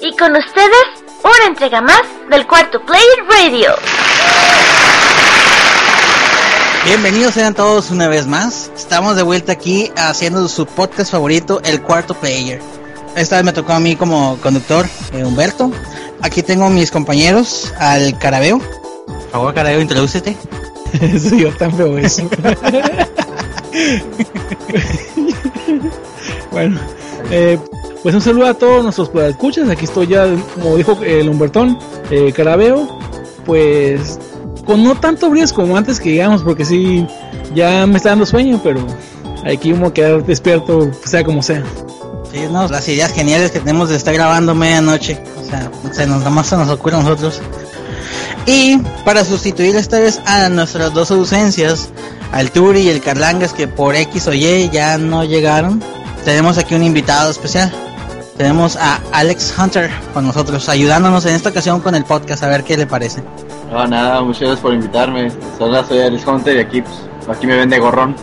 Y con ustedes, una entrega más del Cuarto Player Radio. Bienvenidos sean todos una vez más. Estamos de vuelta aquí haciendo su podcast favorito, El Cuarto Player. Esta vez me tocó a mí como conductor, eh, Humberto. Aquí tengo mis compañeros, al Carabeo. Por favor, Carabeo, introdúcete. Soy yo tan feo eso. bueno, eh, pues un saludo a todos nuestros escuchas. Aquí estoy ya, como dijo el Humbertón, eh, Carabeo. Pues con no tanto brillo como antes que llegamos, porque sí, ya me está dando sueño, pero aquí como quedar despierto, sea como sea. Sí, no, las ideas geniales que tenemos de estar grabando medianoche. O sea, se nos da más se nos ocurre a nosotros. Y para sustituir esta vez a nuestras dos ausencias, al Turi y el Carlangas, que por X o Y ya no llegaron, tenemos aquí un invitado especial. Tenemos a Alex Hunter con nosotros, ayudándonos en esta ocasión con el podcast, a ver qué le parece. No, nada, muchas gracias por invitarme. Solo soy Alex Hunter y aquí, pues, aquí me ven de gorrón.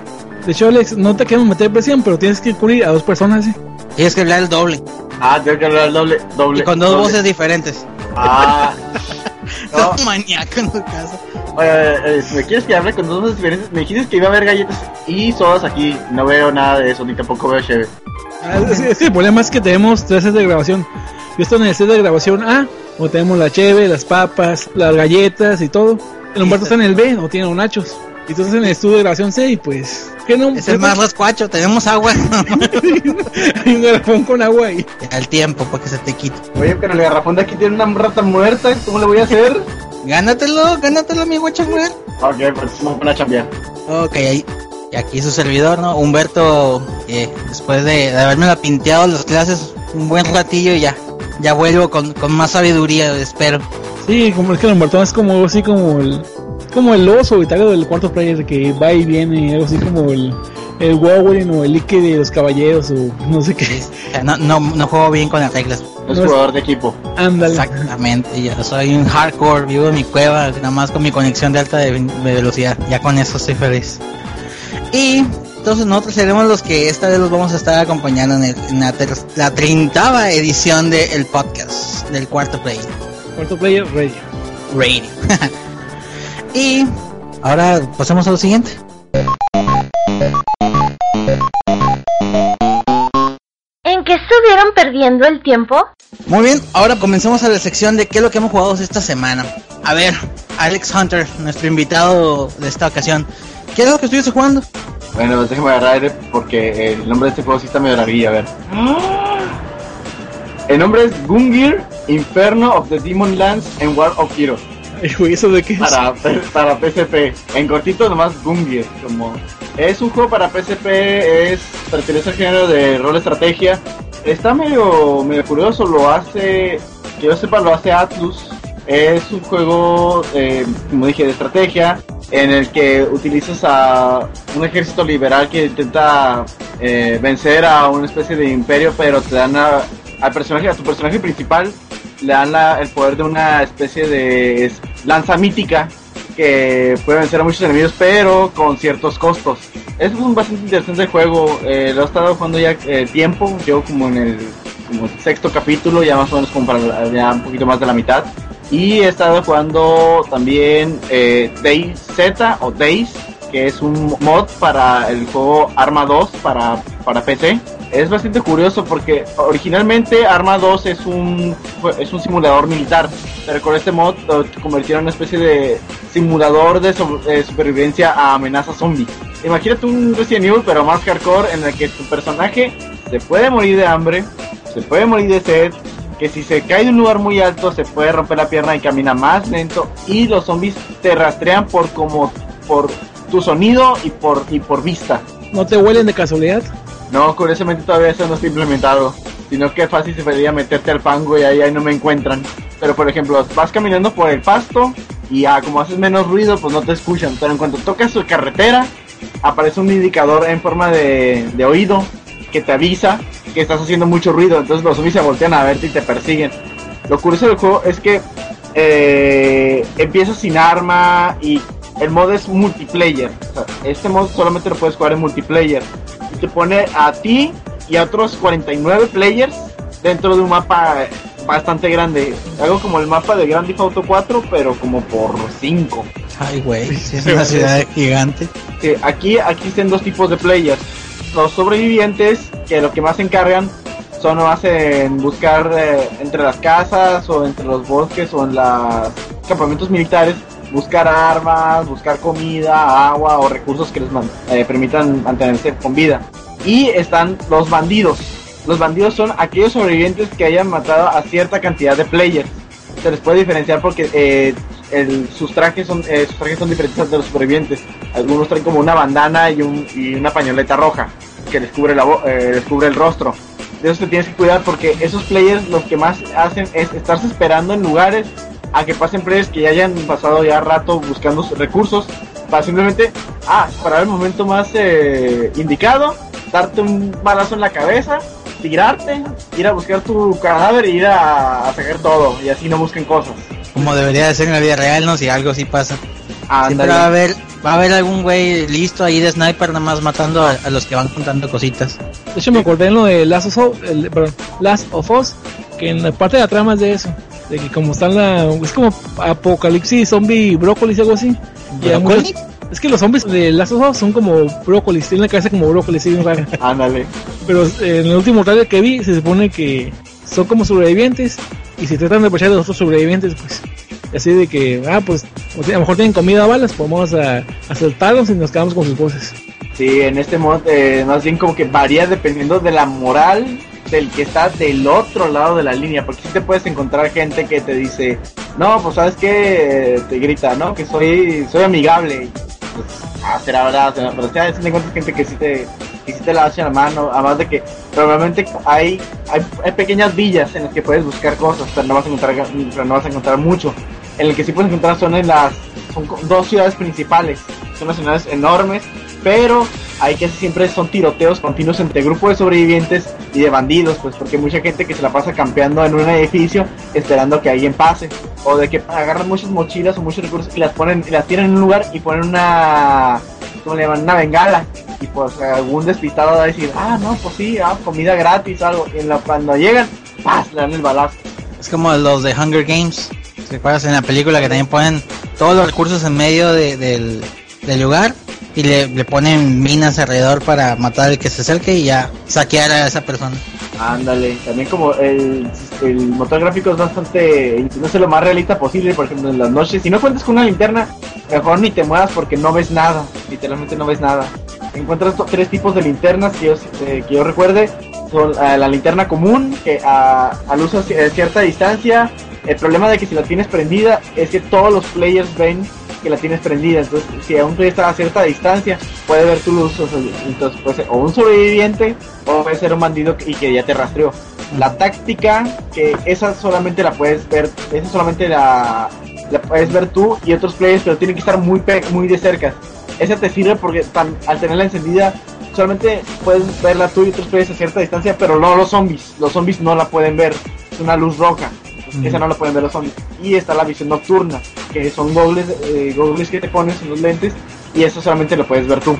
De hecho, Alex, no te queremos meter presión, pero tienes que cubrir a dos personas, ¿sí? Tienes que hablar el doble. Ah, tengo que hablar el doble, doble. Y con dos doble. voces diferentes. Ah, No, maníaco en tu caso. Oye, eh, si me quieres que hable con dos diferentes, me dijiste que iba a haber galletas y sodas aquí. No veo nada de eso, ni tampoco veo cheve. Ah, es, el problema es que tenemos tres sets de grabación. Yo estoy en el set de grabación A, donde tenemos la cheve, las papas, las galletas y todo. El Humberto está en el B, donde tiene los nachos. Y estás en el estudio de grabación C y pues... ¿Qué no? Es el más rascuacho, tenemos agua. Hay un garrafón con agua ahí. Al tiempo, para que se te quite. Oye, pero el garrafón de aquí tiene una rata muerta, ¿cómo le voy a hacer? Gánatelo, gánatelo, mi guacha, güey. ok, pues me voy a chambear. Ok, ahí. Y aquí su servidor, ¿no? Humberto, eh, después de, de haberme la pinteado las clases un buen ratillo, ya. Ya vuelvo con, con más sabiduría, espero. Sí, como es que el Humberto es como así como el... Como el oso y tal del cuarto player que va y viene, algo así como el... El Wolverine o el Ike de los caballeros o no sé qué. Sea, no, no, no juego bien con las reglas. No es No es- jugador de equipo. Ándale. Exactamente, ya soy un hardcore, vivo en mi cueva, nada más con mi conexión de alta de, de velocidad. Ya con eso estoy feliz. Y entonces nosotros seremos los que esta vez los vamos a estar acompañando en, el- en la, ter- la trintava edición del podcast del cuarto play Cuarto player, radio. radio. y ahora pasamos a lo siguiente. ¿En qué estuvieron perdiendo el tiempo? Muy bien, ahora comencemos a la sección de qué es lo que hemos jugado esta semana. A ver, Alex Hunter, nuestro invitado de esta ocasión, ¿qué es lo que estuviste jugando? Bueno, déjame agarrar aire porque el nombre de este juego sí está medio larguillo, a ver. El nombre es Gungear Inferno of the Demon Lands and War of Heroes. Güey, ¿eso de qué es? Para, para PSP. En cortito nomás Gungear. Como... Es un juego para PSP, es pertenece al género de rol estrategia. Está medio, medio curioso, lo hace, que yo sepa, lo hace Atlus. Es un juego, eh, como dije, de estrategia, en el que utilizas a un ejército liberal que intenta eh, vencer a una especie de imperio, pero te dan a, al personaje, a tu personaje principal, le dan la- el poder de una especie de lanza mítica que puede vencer a muchos enemigos, pero con ciertos costos. Es un bastante interesante juego. eh, lo he estado jugando ya eh, tiempo. Yo como en el sexto capítulo, ya más o menos como para ya un poquito más de la mitad. Y he estado jugando también eh, Days Z o Days, que es un mod para el juego Arma 2 para, para PC. Es bastante curioso porque originalmente Arma 2 es un, es un simulador militar, pero con este mod lo convirtieron en una especie de simulador de, de supervivencia a amenazas zombies. Imagínate un Resident Evil, pero más hardcore, en el que tu personaje se puede morir de hambre, se puede morir de sed, que si se cae de un lugar muy alto se puede romper la pierna y camina más lento, y los zombies te rastrean por como por tu sonido y por y por vista. ¿No te huelen de casualidad? No, curiosamente todavía eso no está implementado. sino que fácil se podría meterte al fango y ahí, no me encuentran. Pero por ejemplo, vas caminando por el pasto y ya como haces menos ruido, pues no te escuchan. Pero en cuanto tocas su carretera, aparece un indicador en forma de, oído que te avisa que estás haciendo mucho ruido. Entonces los zombies se voltean a verte y te persiguen. Lo curioso del juego es que eh, empiezas sin arma y el modo es multiplayer. Este modo solamente lo puedes jugar en multiplayer. Te pone a ti y a otros 49 players dentro de un mapa bastante grande. Algo como el mapa de Grand Theft Auto 4, pero como por 5. Ay, güey, sí, es una ciudad gigante. Sí, aquí, aquí existen dos tipos de players. Los sobrevivientes, que lo que más se encargan son más en buscar eh, entre las casas o entre los bosques o en los campamentos militares, buscar armas, buscar comida, agua o recursos que les eh, permitan mantenerse con vida. Y están los bandidos. Los bandidos son aquellos sobrevivientes que hayan matado a cierta cantidad de players. Se les puede diferenciar porque eh, el- sus trajes son eh, sus trajes son diferentes de los sobrevivientes. Algunos traen como una bandana y, un, y una pañoleta roja que les cubre, la, eh, les cubre el rostro. De eso te tienes que cuidar porque esos players los que más hacen es estarse esperando en lugares a que pasen players que ya hayan pasado ya rato buscando recursos para simplemente, ah, para el momento más eh, indicado, darte un balazo en la cabeza, tirarte, ir a buscar tu cadáver y ir a, a sacar todo y así no busquen cosas. Como debería de ser en la vida real, ¿no? Si algo así pasa. Siempre va a haber, va a haber algún güey listo ahí de sniper nada más matando a, a los que van contando cositas. De hecho, me acordé en lo de Last of, Us, el- perdón, Last of Us, que en la parte de la trama es de eso. De que como están la. Es como apocalipsis, zombie, brócolis, algo así. ¿Brócoli? es que los zombies de Last of Us son como brócolis, tienen la cabeza como brócolis, sí, bien rara. Ándale. Pero eh, en el último trailer que vi, se supone que son como sobrevivientes y se tratan de aprovechar de los otros sobrevivientes, pues. Así de que, ah, pues, a lo mejor tienen comida a balas, podemos a, asaltarlos y nos quedamos con sus voces. Sí, en este modo eh, más bien como que varía dependiendo de la moral del que está del otro lado de la línea, porque si te puedes encontrar gente que te dice, no, pues sabes que te grita, ¿no? Que soy soy amigable. Pues, ah, será verdad, pero si te encuentras gente que sí te que sí te la hace a la mano, además de que probablemente hay, hay hay pequeñas villas en las que puedes buscar cosas, pero no vas a encontrar pero no vas a encontrar mucho. En el que sí puedes encontrar son en las son dos ciudades principales, son las ciudades enormes pero hay que siempre son tiroteos continuos entre grupos de sobrevivientes y de bandidos, pues porque mucha gente que se la pasa campeando en un edificio esperando que alguien pase, o de que agarran muchas mochilas o muchos recursos y las ponen y las tiran en un lugar y ponen una ¿cómo le llaman? una bengala y pues algún despistado va a decir, ah no, pues sí, ah, comida gratis algo, y en la, cuando llegan, ¡paz! le dan el balazo. Es como los de Hunger Games. ¿Te acuerdas en la película que también ponen todos los recursos en medio de- del, del lugar? Y le, le ponen minas alrededor para matar al que se acerque y ya saquear a esa persona. Ándale, también como el, el motor gráfico es bastante, intentando lo más realista posible, por ejemplo en las noches, si no cuentas con una linterna, mejor ni te muevas porque no ves nada, literalmente no ves nada. Encuentras tres tipos de linternas que yo, eh, que yo recuerde, son eh, la linterna común, que a, a luz a cierta distancia, el problema de que si la tienes prendida es que todos los players ven que la tienes prendida, entonces si un player está a cierta distancia, puede ver tu luz, entonces puede o un sobreviviente o puede ser un bandido y que ya te rastreó. La táctica, que esa solamente la puedes ver, esa solamente la, puedes ver tú y otros players, pero tienen que estar muy, muy de cerca. Esa te sirve porque al tenerla encendida, solamente puedes verla tú y otros players a cierta distancia, pero no los zombies. Los zombies no la pueden ver, es una luz roja. Esa no la pueden ver los zombies. Y está la visión nocturna, que son goggles, eh, goggles que te pones en los lentes y eso solamente lo puedes ver tú.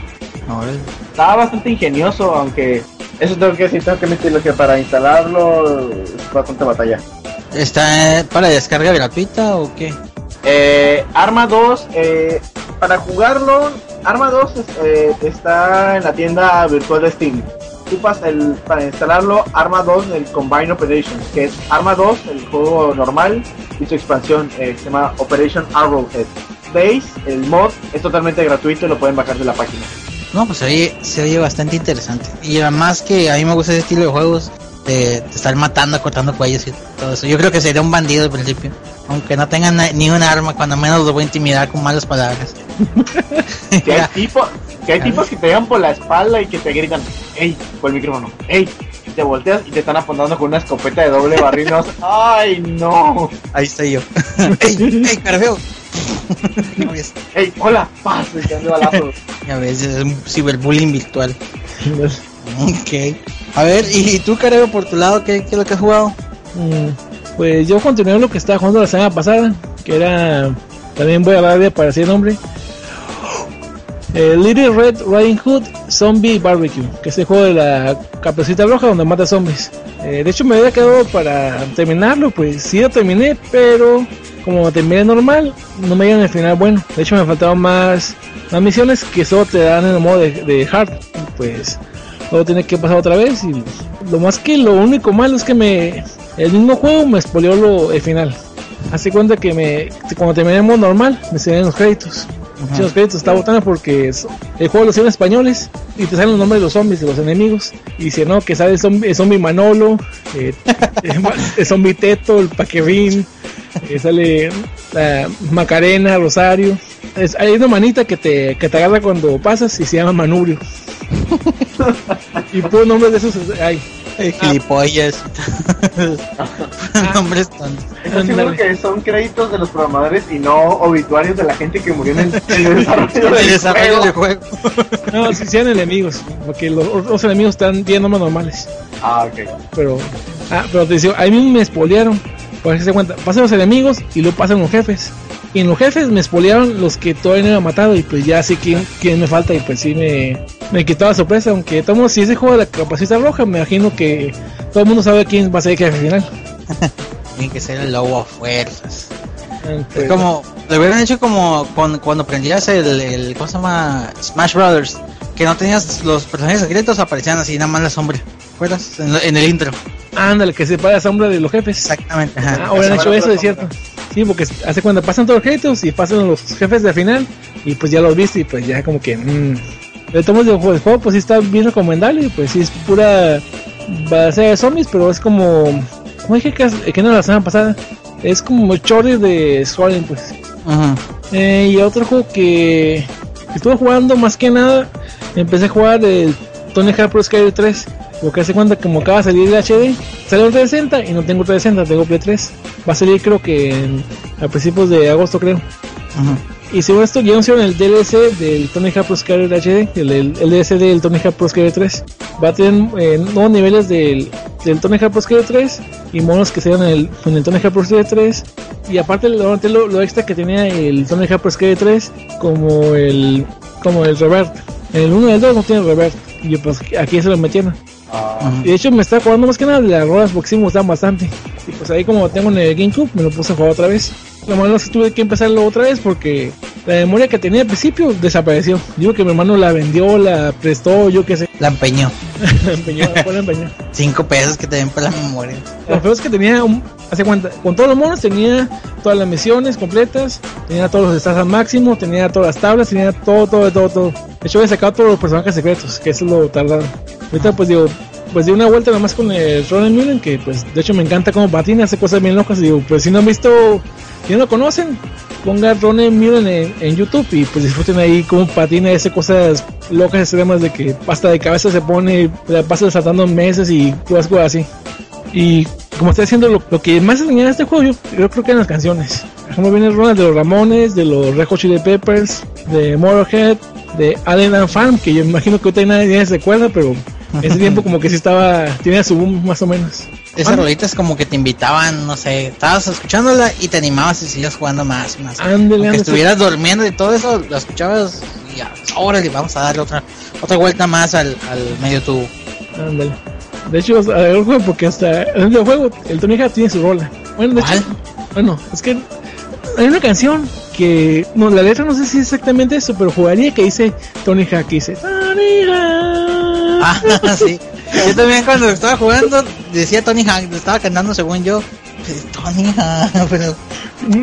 Órale. Estaba bastante ingenioso, aunque eso tengo que decir, tengo que admitirlo que para instalarlo es bastante batalla. ¿Está para descarga gratuita o qué? Eh, Arma 2, eh, para jugarlo, Arma 2 es- eh, está en la tienda virtual de Steam. El, para instalarlo, Arma 2 el Combine Operations, que es Arma 2, el juego normal, y su expansión eh, se llama Operation Arrowhead. Base, el mod, es totalmente gratuito y lo pueden bajar de la página. No, pues se oye, se oye bastante interesante. Y además que a mí me gusta ese estilo de juegos de, de estar matando, cortando cuellos y todo eso. Yo creo que sería un bandido al principio. Aunque no tenga na- ni un arma, cuando menos lo voy a intimidar con malas palabras. Ya. tipo, que hay tipos que te llegan por la espalda y que te gritan, hey, por el micrófono, hey, te volteas y te están apuntando con una escopeta de doble barrinos. ¡Ay, no! Ahí estoy yo. ¡Ey, ey, ves, ¡Ey, hola! ¡Paz! Y te balazos. ya ves, es un ciberbullying virtual. Ok. A ver, ¿y tú, carabeo, por tu lado, qué, qué es lo que has jugado? Mm, Pues yo continué lo que estaba jugando la semana pasada, que era. También voy a hablar de para decir nombre. Eh, Little Red Riding Hood Zombie Barbecue, que es el juego de la caperucita roja donde mata zombies. Eh, de hecho, me había quedado para terminarlo, pues sí lo terminé, pero como terminé normal, no me dieron el final bueno. De hecho, me faltaban más, más misiones que solo te dan en el modo de, de hard. Pues luego tiene que pasar otra vez. Y lo más que lo único malo es que me el mismo juego me spoileó lo, el final. Hace cuenta que me cuando terminé el modo normal, me salían los créditos. Sí, los créditos está botando porque el juego lo hicieron españoles y te salen los nombres de los zombies, de los enemigos. Y dice, no, que sale el zombie, Manolo, eh, el zombie Teto, el Paquerín, eh, sale la Macarena, Rosario. Hay una manita que te, que te agarra cuando pasas y se llama Manubrio. y puros nombres de esos hay. Gilipollas. Nombres tontos. Estoy seguro Ándale. que son créditos de los programadores y no obituarios de la gente que murió en el, en el desarrollo del El desarrollo del juego. No, si sean enemigos, porque los, los enemigos están bien nombres normales. Ah, ok. Pero, ah, pero te decía, a mí me espolearon. Por se cuenta, pasan los enemigos y luego pasan los jefes. Y en los jefes me espolearon los que todavía no había matado. Y pues ya sé quién, quién me falta. Y pues sí me, me quitaba sorpresa. Aunque tomo, si ese juego de la capacita roja, me imagino que todo el mundo sabe quién va a ser el jefe final. Tiene que ser el lobo a fuerzas. Es como, lo hubieran hecho como con- cuando prendías el, el, ¿cómo se llama? Smash Brothers. Que no tenías los personajes secretos, aparecían así nada más la sombra. ¿Recuerdas? En, en el intro. Ándale, que se la sombra de los jefes. Exactamente. Ajá. Ah, hubieran hecho eso, es cierto. Sí, porque hace cuando pasan todos los créditos y pasan los jefes de final y pues ya los viste y pues ya como que... Mmm. De todos modos, el juego pues sí está bien recomendable, pues sí es pura base de zombies, pero es como... ¿Cómo dije que, que no la semana pasada? Es como chorri de Swallen, pues. Ujú. Eh, y otro juego que, que estuve jugando más que nada, empecé a jugar el Tony Hawk Pro Skater 3. Porque hace cuenta como acaba de salir el HD, salió el 360 y no tengo 360, tengo Play 3. Va a salir creo que en- a principios de agosto creo. Ujú. Y según esto ya anunciaron el DLC del Tony Hawk Pro Skater HD, el, el, el DLC del Tony Hawk Pro Skater 3. Va a tener eh, nuevos niveles del, del Tony Hawk Pro Skater 3 y monos que sean el, en el Tony Hawk Pro Skater 3. Y aparte lo, lo, extra que tenía el Tony Hawk Pro Skater 3 como el como el revert. En el 1 y el 2 no tiene revert. Y pues aquí se lo metieron. Y de hecho me está jugando más que nada las ruedas porque sí me gustan bastante. Y pues ahí como tengo en el GameCube me lo puse a jugar otra vez. Lo malo es que tuve que empezarlo otra vez porque la memoria que tenía al principio desapareció. Digo que mi hermano la vendió, la prestó, yo qué sé. La empeñó. La empeñó, la empeñó. Cinco pesos que te den para la memoria. Lo peor es que tenía, un, hace cuenta, con todos los monos tenía todas las misiones completas, tenía todos los stats al máximo, tenía todas las tablas, tenía todo, todo, todo, todo. De hecho, había sacado todos los personajes secretos, que eso es lo tardado. Ahorita, pues digo, pues di una vuelta nomás con el Ronan Mullen, que pues de hecho me encanta cómo patina, hace cosas bien locas. Y digo, pues si no han visto, si no lo conocen, ponga Ronan Mullen en, YouTube y pues disfruten ahí cómo patina, hace cosas locas extremas de que hasta de cabeza se pone, la pasa saltando meses y cosas así. Y como estoy haciendo lo, lo que más enseñaba este juego, yo, yo creo que eran las canciones. Por ejemplo, viene Ronald de los Ramones, de los Red Hot Chili Peppers, de Motorhead, de Allen and Farm, que yo imagino que ahorita nadie se acuerda, pero en ese tiempo como que sí estaba, tenía su boom más o menos. Esa Ah. rolita es como que te invitaban, no sé, estabas escuchándola y te animabas y sigues jugando más y más. Ándale, ándale. estuvieras durmiendo y todo eso, lo escuchabas y ya, órale, vamos a darle otra otra vuelta más al, al medio tubo. Ándale. De hecho, el juego porque hasta en el juego el Tony Hawk tiene su rola. Bueno, de ¿Cuál? hecho, bueno, es que hay una canción que, no, la letra no sé si es exactamente eso, pero jugaría que dice Tony Hawk, que dice Tony Hawk. Ah, sí. Yo también cuando estaba jugando decía Tony Hawk, lo estaba cantando según yo. Tony Hawk, pero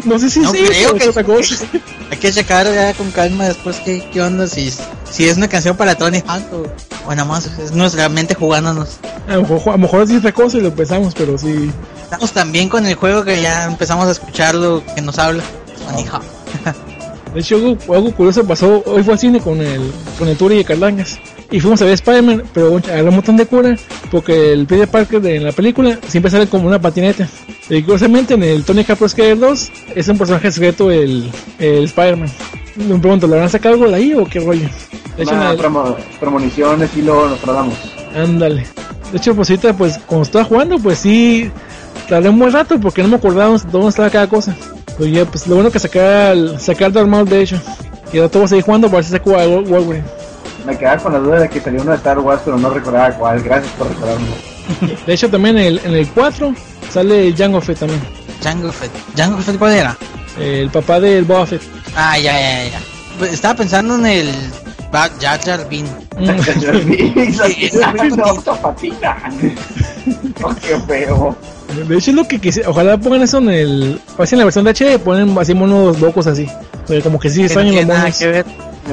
No sé si No sí, creo que- es otra cosa. hay que checar ya con calma después qué, qué onda, si, si es una canción para Tony Hawk o, o nada más es nuestra mente jugándonos. A lo mejor, a lo mejor sí es otra cosa y lo empezamos, pero sí. Estamos también con el juego que ya empezamos a escuchar lo que nos habla. Tony Hawk. De hecho, algo, algo curioso pasó. Hoy fue al cine con el, con el Turi y Carlangas. Y fuimos a ver Spider-Man, pero agarró un montón de cura porque el Peter Parker de, en la película siempre sale como una patineta. Y curiosamente en el Tony Skater 2 es un personaje secreto el, el Spider-Man. Me pregunto, ¿le habrán sacado algo de ahí o qué rollo? De hecho, Una promo- premonición estilo Nostradamus. Ándale. De hecho, pues ahorita, pues cuando estaba jugando, pues sí, tardé un buen rato porque no me acordaba dónde estaba cada cosa. Pues ya, pues lo bueno que sacar el, sacar Maul, de hecho. Y ahora todo seguir jugando para ver si saco a Wol- Wolverine. Me quedaba con la duda de que salió uno de Star Wars, pero no recordaba cuál. Gracias por recordarme. De hecho, también en el, en el 4 sale Jango Fett también. Jango Fett. ¿Jango Fett cuál era? El papá del Boba Fett. Ah, ya, ya, ya. Pues, Estaba pensando en el Jar Jar Binks. Mm. Oh, qué feo. De hecho, es lo que quise. Ojalá pongan eso en el. Así en la versión de HD, ponen así monos locos así. Porque como que sí extrañan los nada monos. que ver.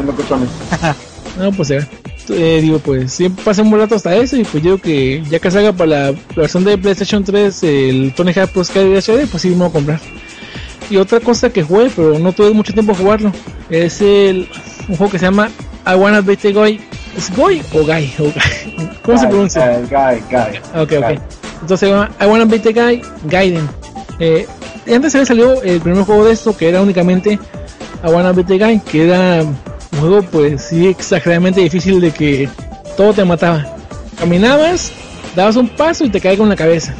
Locochones. No, pues ya. Eh, digo, pues siempre pasa un buen rato hasta eso. Y pues digo que ya que salga para la, versión de PlayStation 3 el Tony Hawk Pro Skater HD, pues sí, me voy a comprar. Y otra cosa que jugué, pero no tuve mucho tiempo a jugarlo, es el un juego que se llama I Wanna Be the Guy. ¿Es Guy o Guy? O Guy? ¿Cómo se pronuncia? eh, Guy, Guy. Ah, Ok, Guy. ok. Entonces se llama I Wanna Be the Guy Gaiden. Eh, antes había salido el primer juego de esto que era únicamente I Wanna Be the Guy, que era juego pues sí exageradamente difícil de que todo te mataba. Caminabas, dabas un paso y te caía con la cabeza.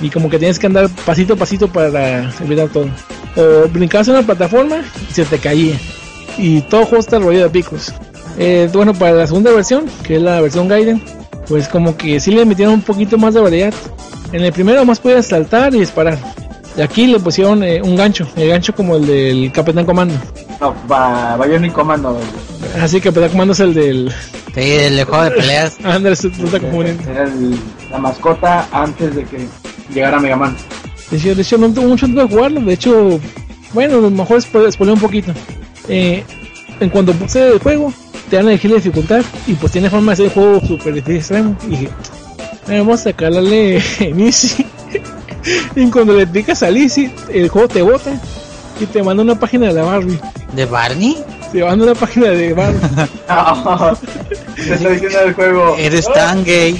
Y como que tienes que andar pasito a pasito para evitar todo. O brincabas en una plataforma y se te caía. Y todo juego está rodeado de picos. Eh, bueno, para la segunda versión, que es la versión Gaiden, pues como que sí le metieron un poquito más de variedad. En el primero más podías saltar y disparar. Y aquí le pusieron eh, un gancho, el gancho como el del Capitán Comando. No, va, Bionic Commando. Así que Capitán Comando es el del... Sí, el juego de peleas. Andrés, se está confundiendo. Era la mascota antes de que llegara Mega Man. De hecho, de hecho, no tuve mucho tiempo de jugarlo. De hecho, bueno, a lo mejor spo- spoileo un poquito. Eh, en cuanto puse el juego, te dan a elegir la dificultad. Y pues tiene forma de ser un juego super difícil extremo. Y dije, "Bueno, vamos a sacarle en Easy. y cuando le picas al Easy, el juego te bota. Y te manda una página de la Barbie. ¿De Barney? Te manda una página de Barbie. Te está diciendo el juego. Eres "Ah, tan gay.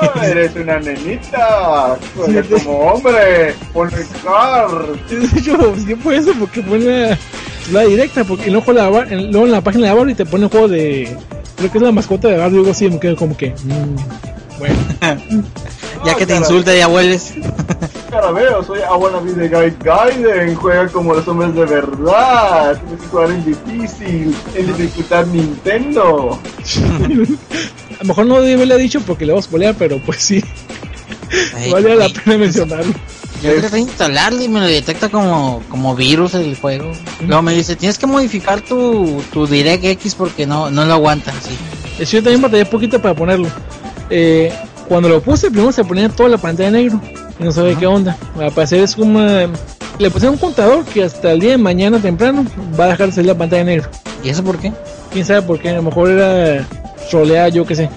ah, eres una nenita. Juega como hombre. Ponle car. de hecho, sí fue eso porque fue la, la directa. Porque luego, la, Bar- en- luego en la página de Barbie te pone un juego de. Creo que es la mascota de Barbie o algo así. Me quedo como que. mm, bueno. Ya que te insulta, ya vuelves. Cara, veo, soy I wanna be the guy Gaiden. Juega como los hombres de verdad. Tienes que jugar en difícil. En dificultad Nintendo. A lo mejor no debe haberle dicho porque le vamos a spoilear, pero pues sí. Ay, Vale la pena mencionarlo. Yo traté de instalarlo y me lo detecta como, como virus el juego. Luego me dice, tienes que modificar tu, tu DirectX porque no, no lo aguanta así. Yo también batallé poquito para ponerlo. Eh, cuando lo puse, primero se ponía toda la pantalla negro. Y no sabía qué onda. Al parecer es como. una- Le puse un contador que hasta el día de mañana temprano va a dejar de salir la pantalla negra. ¿Y eso por qué? quién sabe por qué, a lo mejor era troleada, yo qué sé.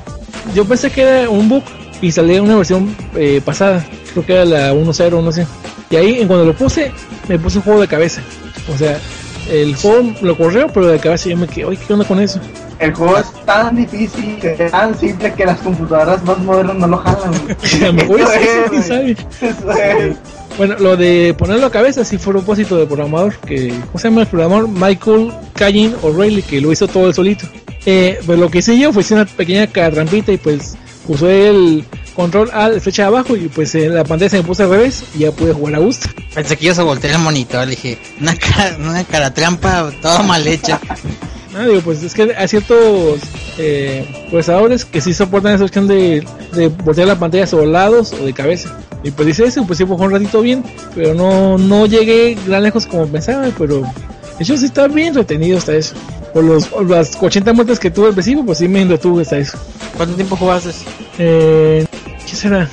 Yo pensé que era un bug y salía una versión eh, pasada, creo que era la 1.0, no sé. Y ahí, en cuando lo puse, me puse un juego de cabeza. O sea, el juego lo corrió, pero de cabeza yo me quedé, oye, ¿qué onda con eso? El juego es tan difícil, tan simple que las computadoras más modernas no lo jalan. A lo mejor sabe. Eso es. Bueno, lo de ponerlo a cabeza sí fue propósito del programador, que, ¿cómo se llama el programador? Michael Cayin O'Reilly, que lo hizo todo él solito. Eh, pues lo que hice yo fue hacer una pequeña trampita y pues usé el control A de flecha de abajo y pues en la pantalla se me puso al revés y ya pude jugar a gusto. Pensé que ibas a voltear el monitor, le dije, una cara, una cara trampa toda mal hecha. Ah, digo, pues es que hay ciertos eh, procesadores que sí soportan esa opción de, de voltear la pantalla sobre lados o de cabeza. Y pues dice eso, pues sí fue un ratito bien, pero no, no llegué tan lejos como pensaba, pero de hecho sí estaba bien retenido hasta eso. Por los, por las 80 muertes que tuve al principio, pues sí me entretuve hasta eso. ¿Cuánto tiempo jugaste? Eh, ¿Qué será?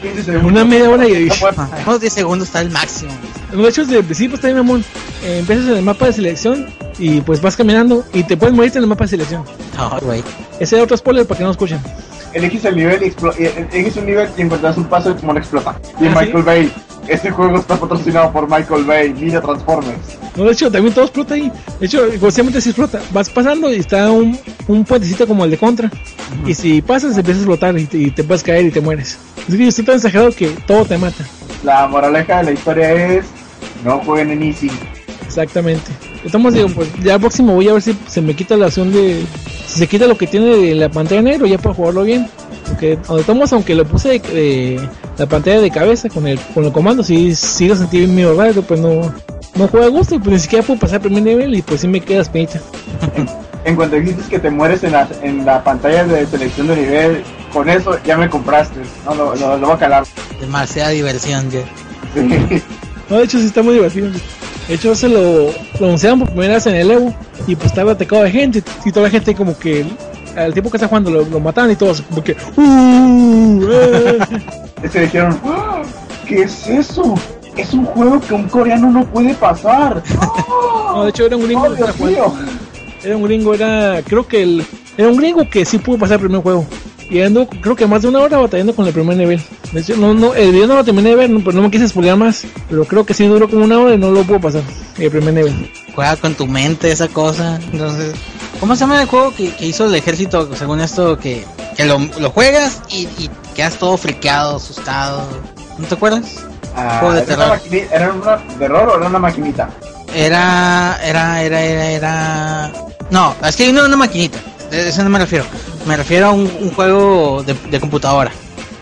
15 segundos. Una media hora y... Unos 10 segundos está el máximo. De hecho, desde el principio está bien, mamón. Eh, empiezas en el mapa de selección y pues vas caminando y te puedes morirte en el mapa de selección. No, güey. Ese es otro spoiler para que no escuchen. Eliges el nivel y y- eliges un nivel y encuentras un paso y como no explota. Y Ah, Michael Bay. Ese juego está patrocinado por Michael Bay, mira Transformers. No, de hecho, también todo explota ahí. De hecho, constantemente se explota. Vas pasando y está un, un puentecito como el de contra. Y si pasas, empieza a explotar y te, y te puedes caer y te mueres. Es que estoy tan exagerado que todo te mata. La moraleja de la historia es: no jueguen en Easy. Exactamente. Estamos, digo, pues ya próximo voy a ver si se me quita la opción de. Si se quita lo que tiene de la pantalla negro, ya puedo jugarlo bien. Porque donde estamos, aunque lo puse de, de la pantalla de cabeza con el, con el comando, sí, sí lo sentí bien medio raro, pues no, no juega a gusto, pues ni siquiera puedo pasar el primer nivel y pues sí me queda espinita. En cuanto dijiste que te mueres en la, en la pantalla de selección de nivel, con eso ya me compraste. No, lo, lo, lo voy a calar. Demasiada diversión, ya. Sí. No, de hecho sí está muy divertido. De hecho se lo, lo anunciaron por primera vez en el Evo y pues estaba atacado de gente y toda la gente como que al tiempo que está jugando lo, lo y todos como que ¡Uh! eh". Y se dijeron: "¡Ah! ¿Qué es eso? Es un juego que un coreano no puede pasar. No, de hecho era un gringo ¡Oh, que! Era un gringo, era creo que el era un gringo que sí pudo pasar el primer juego. Y ando creo que más de una hora batallando con el primer nivel. No, no, el video no lo terminé de ver, no, pero no me quise spoilear más. Pero creo que sí duró como una hora y no lo puedo pasar. El primer nivel. Juega con tu mente esa cosa. Entonces, ¿cómo se llama el juego que, que hizo el ejército? Según esto, que, que lo, lo juegas y, y quedas todo friqueado, asustado. ¿No te acuerdas? Ah, Juego de ¿era, terror. ¿Era de terror o era una maquinita? Era, era, era, era, era. No, es que hay una, una maquinita. De eso no me refiero. Me refiero a un, un juego de, de computadora.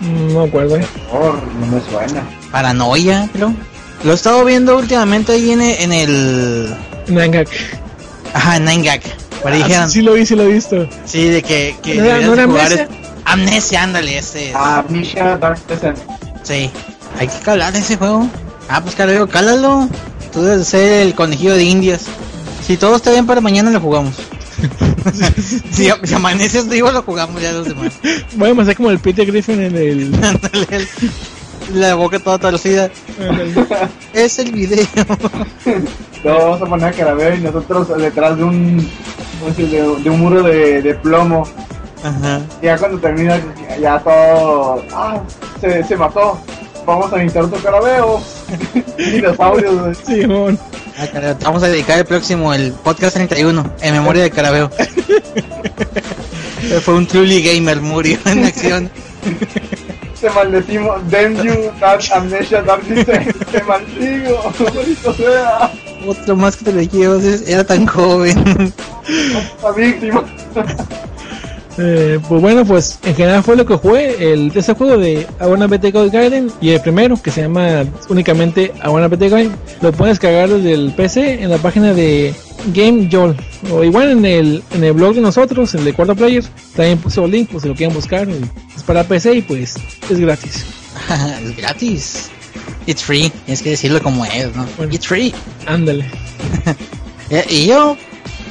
No me acuerdo, eh. Terror, no me suena. Paranoia, creo. Lo he estado viendo últimamente ahí en, en el. Nangak. Ajá, en 9gag. Pero dijeron, Ah, sí, lo vi, sí lo he visto. sí, de que, que ¿No no era de jugar Amnesia? es- Amnesia, ándale, ese. Ah, Misha Dark Descent. Sí. Hay que calar ese juego. Ah, pues cálalo, cálalo. Tú debes ser el conejillo de indias. Si todo está bien para mañana lo jugamos. si, si amaneces vivo lo jugamos ya los demás. Voy a pasar como el Peter Griffin en el. La boca toda torcida. Es el video. Lo vamos a poner a Carabeo y nosotros detrás de un, de, de un muro de, de plomo. Ajá. Ya cuando termina, ya todo. Ah, se, se mató. Vamos a necesitar otro Carabeo. Dinosaurios. Simón. Ah, Vamos a dedicar el próximo, el podcast 31, en memoria de Carabeo. Fue un truly gamer, murió en acción. Te maldecimos. Damn you, Dark Amnesia, Dark Descent. Te maldigo. Sea. Otro más que te lo llevas, era tan joven. La víctima. Eh, pues bueno, pues en general fue lo que jugué. El tercer juego de Be the God Garden y el primero que se llama únicamente Be the Garden. Lo puedes descargar desde el PC en la página de Game Joel. O igual en el, en el blog de nosotros, el de Cuarto Player. También puso el link, pues si lo quieren buscar. Es para PC y pues es gratis. es gratis. It's free, tienes que decirlo como es, ¿no? Bueno. It's free. Ándale. Eh, Y yo,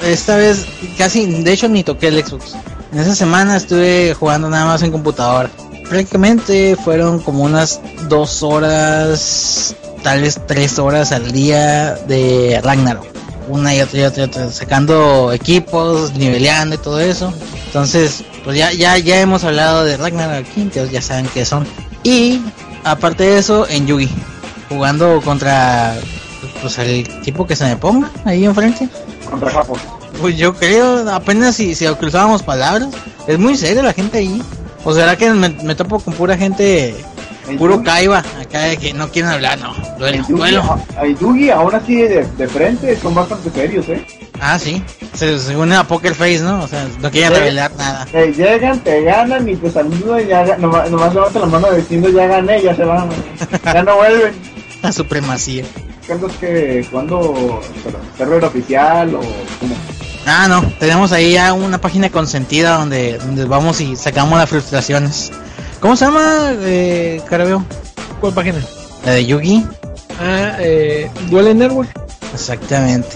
esta vez, casi, de hecho, ni toqué el Xbox. En esa semana estuve jugando nada más en computadora. Prácticamente fueron como unas dos horas, tal vez tres horas al día de Ragnarok. Una y otra y otra y otra, sacando equipos, niveleando y todo eso. Entonces, pues ya, ya, ya hemos hablado de Ragnarok ya saben qué son. Y aparte de eso, en Yugi, jugando contra pues el tipo que se me ponga ahí enfrente. Contra Japón. Pues yo creo, apenas si, si cruzábamos palabras, es muy seria la gente ahí. O será que me, me topo con pura gente, En puro caiba, acá de que no quieren hablar, no. Duelo, duelo. a- en Yugi, aún así de, de frente, son bastante serios, eh. Ah, sí. Se, se une a Poker Face, ¿no? O sea, no quieren Sí. revelar nada. Te llegan, te ganan y te saludan y ya, nomás, nomás levantan la mano diciendo ya gané, ya se van. ya no vuelven. La supremacía. ¿Cuándo es que, cuándo, pero, server oficial o cómo? Ah, no. Tenemos ahí ya una página consentida donde, donde vamos y sacamos las frustraciones. ¿Cómo se llama, eh, Carabeo? ¿Cuál página? La de Yugi. Ah, eh, Duele Network. Exactamente.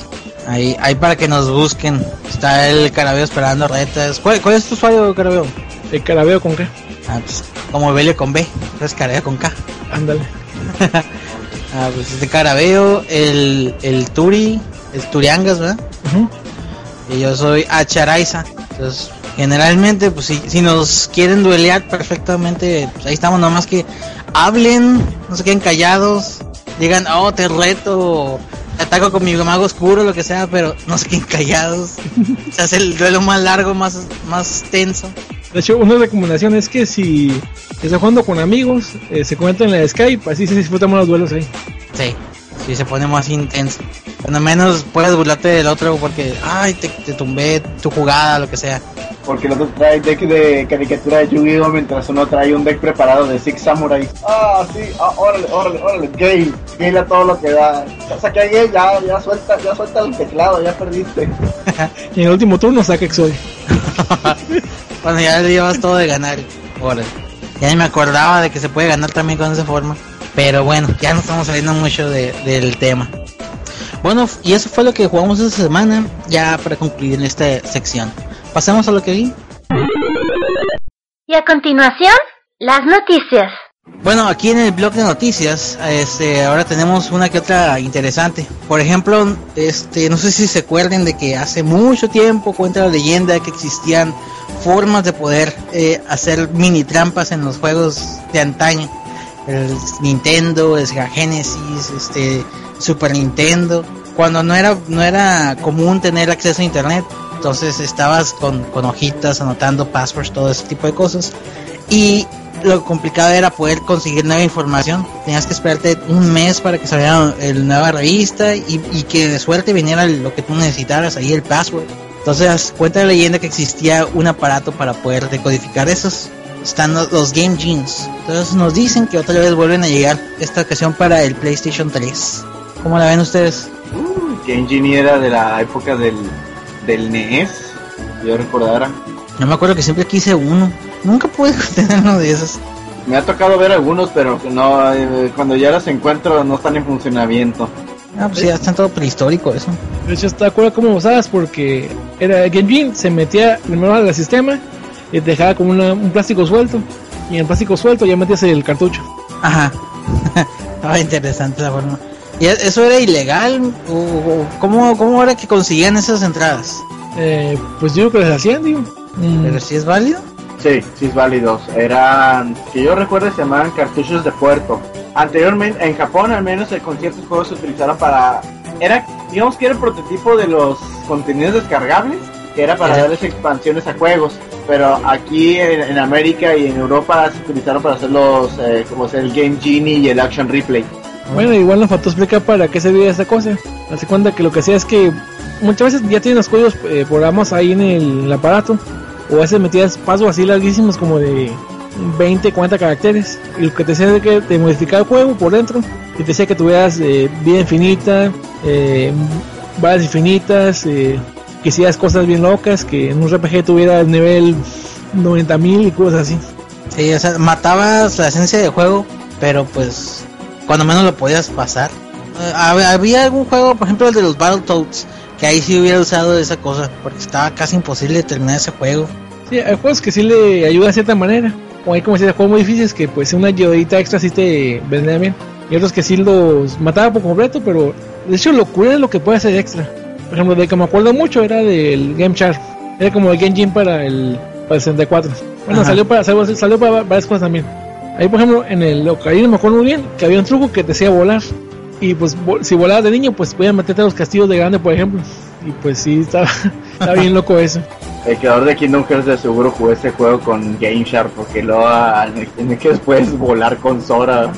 Ahí, ahí para que nos busquen. Está el Carabeo esperando retas. ¿Cuál, cuál es tu usuario, Carabeo? El carabeo con K. Ah, pues, como Belio con B. Es Carabeo con K. Ándale. Ah, pues este Carabeo, el, el Turi, el Turiangas, ¿verdad? Ujú. Y yo soy Acharaiza. Entonces, generalmente, pues si, si nos quieren duelear perfectamente, pues ahí estamos, nomás que hablen, no se queden callados. digan, oh, te reto, te ataco con mi mago oscuro, lo que sea, pero no se queden callados. se hace el duelo más largo, más, más tenso. De hecho, una recomendación es que si estás jugando con amigos, eh, se conecten en la Skype, así se disfrutan los duelos ahí. Sí, sí se pone más intenso. Cuando menos puedes burlarte del otro porque, ay, te, te tumbé tu jugada, lo que sea. Porque el otro trae deck de caricatura de Yu-Gi-Oh! mientras uno trae un deck preparado de Six Samurai. Ah, sí, ah, órale, órale, órale, gay, gay a todo lo que da. Ya saqué a gay, ya, ya suelta, ya suelta el teclado, ya perdiste. y en el último turno saca Exoy. Cuando ya le llevas todo de ganar, órale. Ya ni me acordaba de que se puede ganar también con esa forma. Pero bueno, ya no estamos saliendo mucho de, del tema. Bueno, y eso fue lo que jugamos esta semana, ya para concluir en esta sección. Pasemos a lo que vi. Y a continuación, las noticias. Bueno, aquí en el blog de noticias, este, ahora tenemos una que otra interesante. Por ejemplo, este, no sé si se acuerden de que hace mucho tiempo cuenta la leyenda que existían formas de poder eh, hacer mini trampas en los juegos de antaño. El Nintendo, el Sega Genesis, este, Super Nintendo. Cuando no era, no era común tener acceso a internet, entonces estabas con, con hojitas anotando passwords, todo ese tipo de cosas. Y lo complicado era poder conseguir nueva información. Tenías que esperarte un mes para que saliera la nueva revista y, y, que de suerte viniera lo que tú necesitaras, ahí el password. Entonces cuenta la leyenda que existía un aparato para poder decodificar esos. Están los, los Game Genes. Entonces nos dicen que otra vez vuelven a llegar esta ocasión para el PlayStation 3. ¿Cómo la ven ustedes? Uh, Game Genie era de la época del, del NES, yo recordara. Yo me acuerdo que siempre quise uno. Nunca pude tener uno de esos. Me ha tocado ver algunos, pero no eh, cuando ya los encuentro no están en funcionamiento. Ah, pues ya están todo prehistórico eso. De hecho, está acuerdo cómo usabas porque era Game Genie, se metía primero al sistema y te dejaba como una, un plástico suelto. Y en el plástico suelto ya metías el cartucho. Ajá. Estaba interesante la forma. ¿Y eso era ilegal? ¿O, o cómo, ¿Cómo era que conseguían esas entradas? Eh, pues yo creo que les hacían, digo. Mm, ¿Pero si es válido? Sí, sí es válido. Eran, que yo recuerdo, se llamaban cartuchos de puerto. Anteriormente, en Japón al menos, con ciertos juegos se utilizaron para... Era, digamos que era el prototipo de los contenidos descargables, que era para darles expansiones a juegos. Pero aquí en, en América y en Europa se utilizaron para hacer los, eh, como ser el Game Genie y el Action Replay. Bueno, igual nos faltó explicar para qué servía esta cosa. Hace cuenta que lo que hacía es que muchas veces ya tienen los códigos eh, programas ahí en el, aparato. O a veces metías pasos así larguísimos como de 20, 40 caracteres. Y lo que te decía es que te modificaba el juego por dentro. Y te decía que tuvieras eh, vida infinita, eh, balas infinitas, eh, que hicieras cosas bien locas, que en un RPG tuvieras nivel 90.000 y cosas así. Sí, o sea, matabas la esencia del juego, pero pues cuando menos lo podías pasar. Eh, hab- había algún juego, por ejemplo el de los Battletoads, que ahí sí hubiera usado esa cosa, porque estaba casi imposible terminar ese juego. Sí, hay juegos que sí le ayudan de cierta manera. O hay como decía, juegos muy difíciles que pues una ayudadita extra sí te vendría bien. Y otros que sí los mataba por completo, pero de hecho lo cool es lo que puede hacer extra. Por ejemplo, de que me acuerdo mucho era del Game Chart. Era como el Game Gym para el, para el 64. Bueno, Ajá. salió para, salió, salió para varias cosas también. Ahí, por ejemplo, en el Ocarina me acuerdo muy bien que había un truco que te hacía volar. Y pues si volabas de niño, pues podías meterte a los castillos de grande, por ejemplo. Y pues sí, estaba, estaba bien loco eso. El creador de Kingdom Hearts de seguro jugó este juego con Game Shark porque luego tiene que después volar con Sora.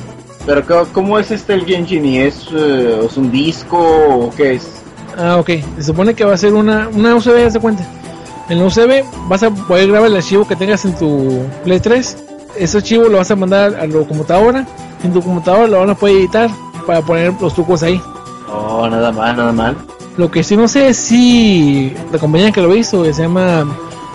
Pero ¿cómo- ¿cómo es este el Game Genie? ¿Es, eh, ¿Es un disco o qué es? Ah, ok. Se supone que va a ser una, una USB, haz de cuenta. En la USB vas a poder grabar el archivo que tengas en tu Play 3. Ese archivo lo vas a mandar a la computadora. En tu computadora lo van a poder editar para poner los trucos ahí. Oh, nada mal, nada mal. Lo que sí no sé es si la compañía que lo hizo, que se llama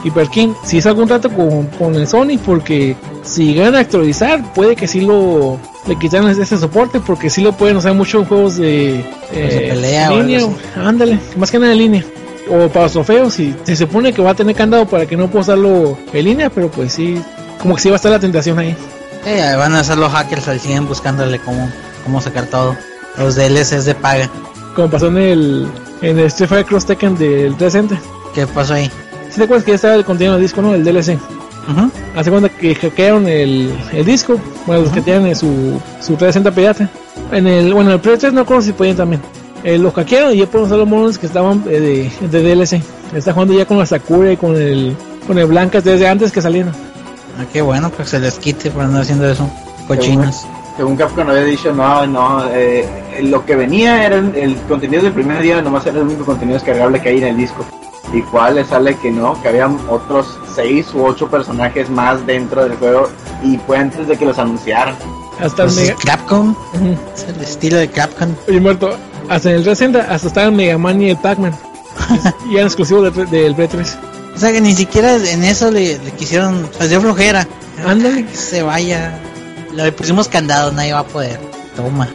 Hyperkin, si es algún trato con, con el Sony, porque si llegan a actualizar, puede que sí lo le quitaran ese soporte, porque sí lo pueden usar mucho en juegos de, eh, de pelea línea, ándale, más que nada en línea. O para los trofeos, y se supone que va a tener candado para que no pueda usarlo en línea, pero pues sí, como que sí va a estar la tentación ahí. Ahí van a ser los hackers al 100 buscándole cómo, cómo sacar todo. Los DLCs de paga. Como pasó en el, en el Street Fighter Cross Tekken del 360. ¿Qué pasó ahí? ¿Sí te acuerdas que ya estaba el contenido del disco, no? El DLC. Hace cuenta que hackearon el, el disco, bueno, los que tienen su, su 360 pirata. En el, bueno, el Play 3 no recuerdo si podían también. Eh, los hackearon y ya pueden usar los monos que estaban eh, de, de DLC. Está jugando ya con la Sakura y con el, con el Blancas desde antes que salieron. Ah, qué bueno, pues se les quite por andar haciendo eso. Cochinos. Según Capcom había dicho, no, no, eh, lo que venía era el, el contenido del primer día, nomás era el único contenido descargable que hay en el disco. Y cuál le sale que no, que habían otros seis u ocho personajes más dentro del juego y fue antes de que los anunciaran. Hasta el Pues Mega... Capcom, es el estilo de Capcom. Oye, muerto. Hasta en el 360, hasta estaba el Mega Man y el Pac-Man. y eran exclusivos del, del Play 3. O sea que ni siquiera en eso le, le quisieron, les dio flojera. Ándale. Que se vaya. Le pusimos candado, nadie va a poder. Toma.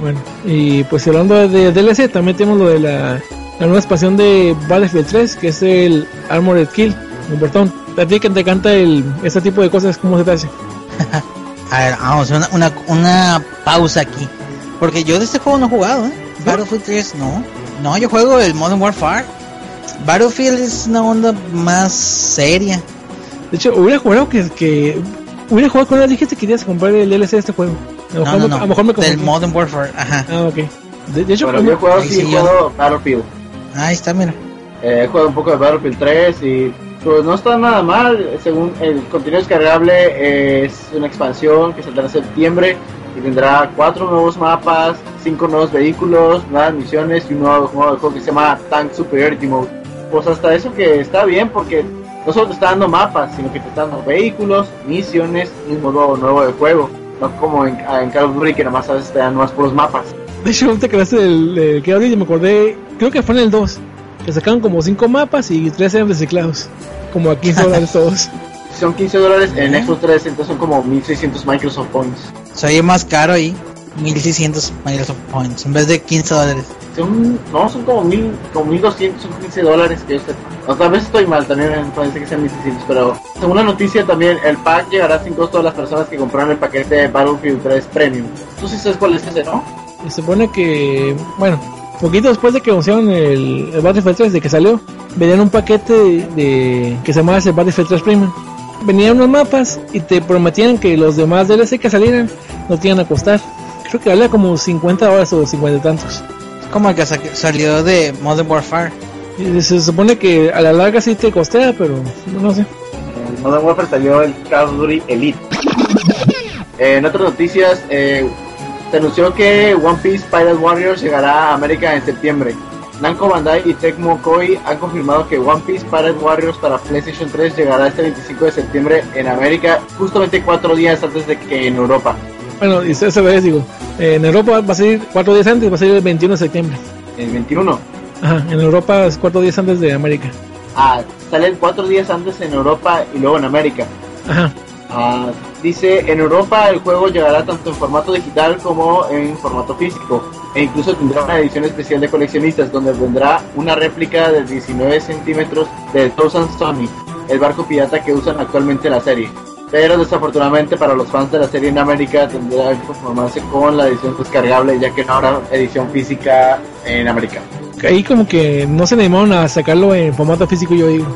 Bueno, y pues hablando de DLC, también tenemos lo de la, la nueva expansión de Battlefield 3, que es el Armored Kill, Humbertón. A ti que te encanta el, este tipo de cosas, ¿cómo se te hace? A ver, vamos, una, una, una pausa aquí. Porque yo de este juego no he jugado, ¿eh? Battlefield 3, no. No, yo juego el Modern Warfare. Battlefield es una onda más seria. De hecho, hubiera jugado que, que hubiera jugado con él, dijiste que querías comprar el DLC de este juego. A lo No, mejor, no, me, no. a lo mejor me del. Modern Warfare, ajá. Ah, ok. De, de hecho, Bueno, yo he jugado, sí, sí he yo. jugado Battlefield. Ahí está, mira. Eh, he jugado un poco de Battlefield 3 y pues no está nada mal. Según el contenido descargable eh, es una expansión que saldrá en septiembre y tendrá cuatro nuevos mapas, cinco nuevos vehículos, nuevas misiones y un nuevo modo de juego que se llama Tank Superiority Mode. Pues hasta eso que está bien porque no solo te está dando mapas, sino que te está dando vehículos, misiones y un modo nuevo de juego. No como en, en Call of Duty que nada más a veces te dan más puros mapas. de hecho, te quedaste del, del que ahorita me acordé, creo que fue en el 2, que sacaron como 5 mapas y 3 eran reciclados. Como a 15 dólares todos. Son 15 dólares en. Xbox 3, entonces son como 1600 Microsoft Points. Se oye más caro ahí. 1600 Microsoft Points en vez de 15 dólares. Son, no, son como, mil, como 1200, son 15 dólares que yo sepa. O tal vez estoy mal, también me parece que sean 1600, pero según la noticia también el pack llegará sin costo a las personas que compraron el paquete de Battlefield 3 Premium. Tú sí sabes cuál es ese, ¿no? Se supone que, bueno, poquito después de que anunciaron el, el Battlefield 3, de que salió, venían un paquete de, de- que se llamaba ese Battlefield 3 Premium. Venían unos mapas y te prometían que los demás DLC que salieran no te iban a costar. Creo que valía como 50 dólares o 50 y tantos. Es como el que sa- salió de Modern Warfare. Y se supone que a la larga sí te costea, pero no sé. En Modern Warfare salió el Call of Duty Elite. Eh, en otras noticias, eh, se anunció que One Piece Pirate Warriors llegará a América en septiembre. Namco Bandai y Tecmo Koei han confirmado que One Piece Pirate Warriors para PlayStation 3 llegará este 25 de septiembre en América, justamente cuatro días antes de que en Europa. Bueno, y esa vez digo, en Europa va a salir cuatro días antes, va a salir el 21 de septiembre. El 21. Ajá, en Europa es cuatro días antes de América. Ah, salen cuatro días antes en Europa y luego en América. Ajá, Ah, dice, en Europa el juego llegará tanto en formato digital como en formato físico. E incluso tendrá una edición especial de coleccionistas donde vendrá una réplica de 19 centímetros de Thousand Sunny, el barco pirata que usan actualmente en la serie. Pero desafortunadamente para los fans de la serie en América tendrá que conformarse con la edición descargable ya que no habrá edición física en América. ahí como que no se animaron a sacarlo en formato físico, yo digo.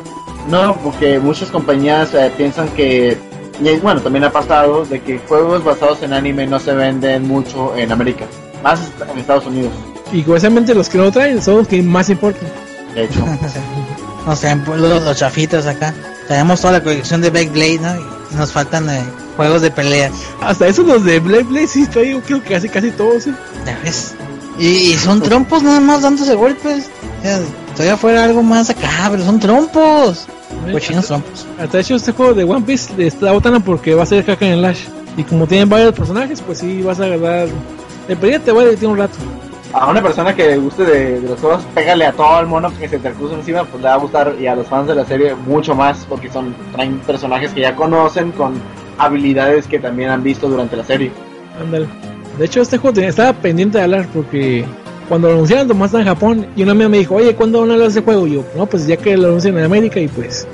No, porque muchas compañías eh, piensan que, y bueno, también ha pasado de que juegos basados en anime no se venden mucho en América, más en Estados Unidos, Y curiosamente los que no traen son los que más importan. de hecho. Nos traen pues, los, los chafitas acá. Tenemos toda la colección de Backblade, ¿no? Y nos faltan eh, juegos de peleas. Hasta eso los de Blade Blade sí traigo, creo que casi casi todos. ¿eh? ¿Ya ves? Y, y son trompos nada más dándose golpes. Todavía fuera algo más acá, pero son trompos. Cochinos trompos. Hasta hecho este juego de One Piece le está botando porque va a ser caca en el Lash. Y como tienen varios personajes, pues sí vas a agarrar. De perdida te va a divertir un rato. A una persona que le guste de, de los juegos, pégale a todo el mono que se te cruza encima, pues le va a gustar y a los fans de la serie mucho más porque son traen personajes que ya conocen con habilidades que también han visto durante la serie. Ándale. De hecho, este juego estaba pendiente de hablar porque cuando lo anunciaron nomás está en Japón y una amiga me dijo, oye, ¿cuándo van a hablar de ese juego? Y yo, no, pues ya que lo anuncian en América y pues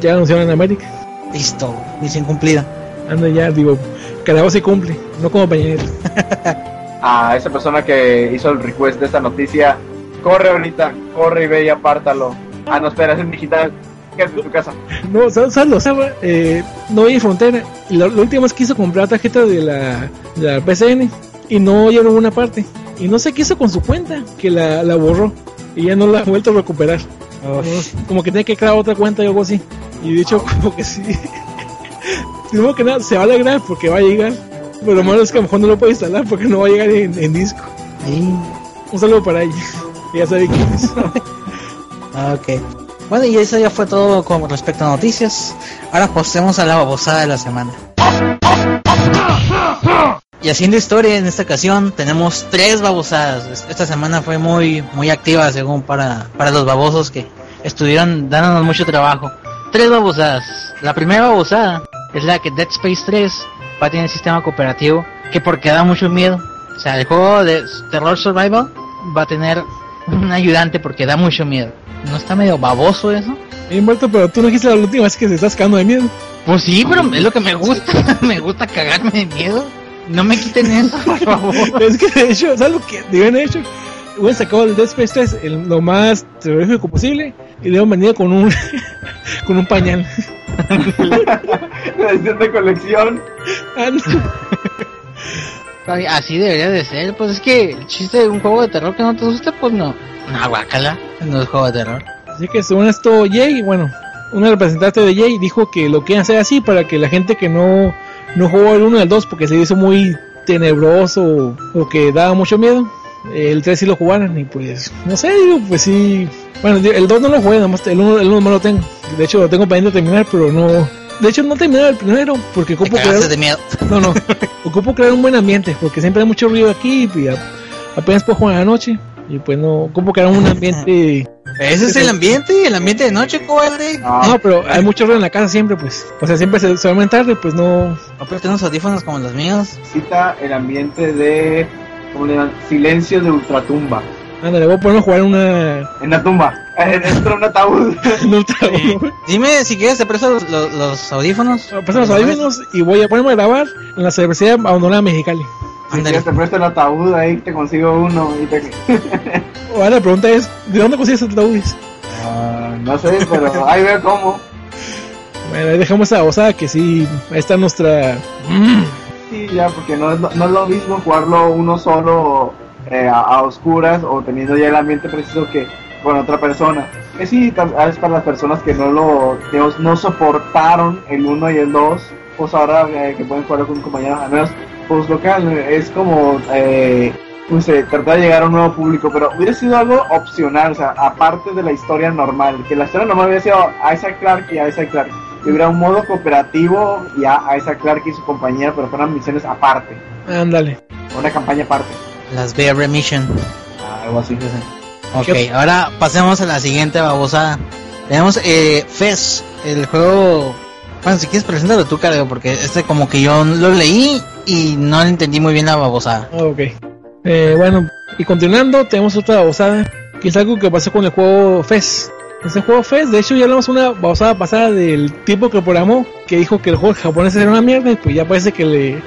ya lo anunciaron en América. Listo, misión cumplida. Anda ya, digo, carajo se cumple, no como Peña Nieto. A esa persona que hizo el request de esta noticia, corre ahorita, corre y ve y apártalo. Ah, no, espera, es en digital. Quédate en tu casa. No, ¿sabes? ¿sabes? O sea, eh, no hay frontera. Y la, la última vez quiso comprar tarjeta de la, de la PCN y no llegó a ninguna parte. Y no sé qué hizo con su cuenta, que la, la borró y ya no la ha vuelto a recuperar. Como que tiene que crear otra cuenta o algo así. Y de hecho, como que sí. Digo que nada, se va a alegrar porque va a llegar. Pero lo malo es que a lo mejor no lo puede instalar porque no va a llegar en, en disco. Un saludo para ella. Ya sabe quién es. Ok. Bueno, y eso ya fue todo con respecto a noticias. Ahora pasemos a la babosada de la semana. Y haciendo historia en esta ocasión, tenemos tres babosadas. Esta semana fue muy, muy activa, según para, para los babosos que estuvieron dándonos mucho trabajo. Tres babosadas. La primera babosada es la que Dead Space 3 va a tener sistema cooperativo, que porque da mucho miedo. O sea, el juego de Terror Survival va a tener un ayudante porque da mucho miedo. ¿No está medio baboso eso? Bien muerto, pero tú no dijiste la última vez que se estás cagando de miedo. Pues sí, pero es lo que me gusta. me gusta cagarme de miedo. No me quiten eso, por favor. es que de hecho, ¿sabes lo que deben hecho? Hubieran sacado el Dead Space 3 el- lo más terrorífico posible y le hubieran venido con un con un pañal. La edición de colección. Ay, Así debería de ser. Pues es que el chiste de un juego de terror que no te asuste, pues no. No, guácala. No es juego de terror. Así que según esto, Jay, bueno, una representante de Jay dijo que lo quieren hacer así para que la gente que no, no jugó el 1 y el 2 porque se hizo muy tenebroso o, que daba mucho miedo, el 3 sí lo jugaran y pues, no sé, digo, pues sí. Bueno, el 2 no lo jugué, nomás el 1, el 1 no lo tengo. De hecho, lo tengo pendiente de terminar, pero no. De hecho, no terminé el primero porque ocupo crear, de miedo. no, no, ocupo crear un buen ambiente porque siempre hay mucho ruido aquí y apenas puedo jugar a la noche y pues no, ocupo crear un ambiente. Ese es el ambiente, el ambiente de noche, cobarde. No, No, pero hay mucho ruido en la casa siempre, pues. O sea, siempre se, se va a aumentar y pues no. No, pero tengo unos audífonos como los míos. Cita el ambiente de. ¿Cómo le llaman? Silencio de ultratumba. Ándale, voy a ponerme a jugar una. En la tumba. Dentro de un ataúd. en dime si quieres te presto los, los- los audífonos. Pasan los audífonos y voy a ponerme a grabar en la Universidad Abandonada Mexicali. Si te presto el ataúd, ahí te consigo uno. Y te... Ahora la pregunta es: ¿de dónde consigues el ataúdes? Ah, no sé, pero ahí veo cómo. Bueno, ahí dejamos esa osada que sí. Ahí está nuestra. Sí, ya, porque no es, lo- no es lo mismo jugarlo uno solo eh, a, a oscuras o teniendo ya el ambiente preciso que con otra persona. Que sí, tal- es para las personas que no lo digamos, no soportaron el 1 y el 2, pues ahora eh, que pueden jugarlo con un compañero, al menos pues local, eh, es como eh, no sé, tratar de llegar a un nuevo público, pero hubiera sido algo opcional, o sea, aparte de la historia normal, que la historia normal hubiera sido Isaac Clarke y Isaac Clarke. Que hubiera un modo cooperativo y a Isaac Clarke y su compañera, pero fueran misiones aparte. Ándale. Una campaña aparte. Las Bear Remission. algo así. Ok, ¿Qué? ahora pasemos a la siguiente babosada. Tenemos eh, Fez, el juego. Bueno, si quieres preséntalo tú, Cargo, porque este como que yo lo leí y no entendí muy bien la babosada. Ah, Ok. Eh, bueno, y continuando, tenemos otra osada. Que es algo que pasó con el juego FES. Ese juego FES, de hecho, ya hablamos una osada pasada del tipo que programó. Que dijo que el juego japonés era una mierda. Y pues ya parece que le,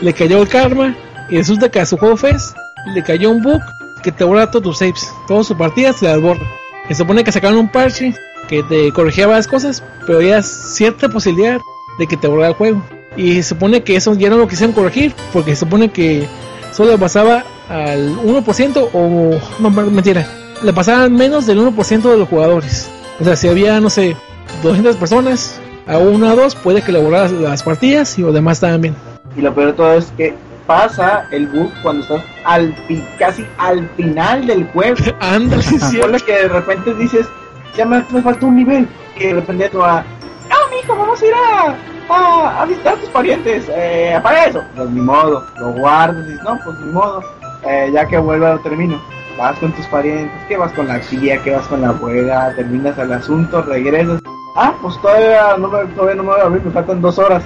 le cayó el karma. Y resulta que a su juego FES le cayó un bug que te borra todos tus saves. Todas sus partidas se las borra. Se supone que sacaron un parche que te corregía varias cosas, pero había cierta posibilidad de que te borrara el juego. Y se supone que eso ya no lo quisieron corregir, porque se supone que solo pasaba al 1% o no, mentira, le pasaban menos del 1% de los jugadores. O sea, si había, no sé, 200 personas, a una o dos puede que le borraras las partidas y los demás bien. Y lo peor de todo es que pasa el bug cuando estás al casi al final del juego. Ándale, sí, que de repente dices, ya me, me falta un nivel. Y de repente tú a, ah, mijo, vamos a ir a, a, visitar a tus parientes. Eh, apaga eso. Pues ni modo, lo guardas y dices, no, pues ni modo. Eh, ya que vuelva lo termino. Vas con tus parientes, que vas con la tía, que vas con la abuela, terminas el asunto, regresas. Ah, pues todavía no me, todavía no me voy a abrir, me faltan dos horas.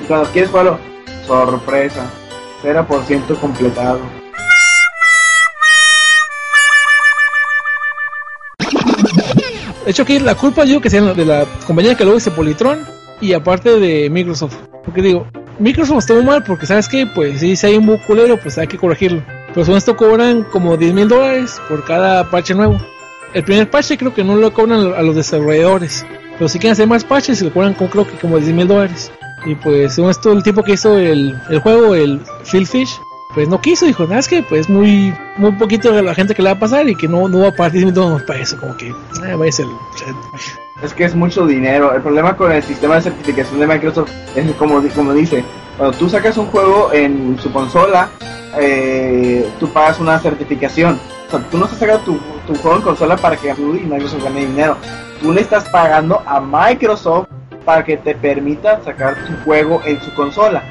Y cuando quieres jugarlo, sorpresa, 0% completado. De hecho, aquí la culpa yo que sea de la compañía que luego dice Politron y aparte de Microsoft. Porque digo, Microsoft estuvo mal porque, ¿sabes qué? Pues si hay un bug culero, pues hay que corregirlo. Pero con esto cobran como 10 mil dólares por cada parche nuevo. El primer parche creo que no lo cobran a los desarrolladores. pero si quieren hacer más parches se le cobran con, creo que como 10 mil dólares. Y pues según esto el tipo que hizo el, el juego, el Phil Fish, pues no quiso, dijo, nada, es que pues muy muy poquito de la gente que le va a pasar y que no, no va a pagar 10 mil dólares para eso, como que vaya a ser... Es que es mucho dinero. El problema con el sistema de certificación de Microsoft es como, como dice, cuando tú sacas un juego en su consola, eh, tú pagas una certificación. O sea, tú no estás sacando tu, tu juego en consola para que y Microsoft gane dinero. Tú le estás pagando a Microsoft para que te permita sacar tu juego en su consola.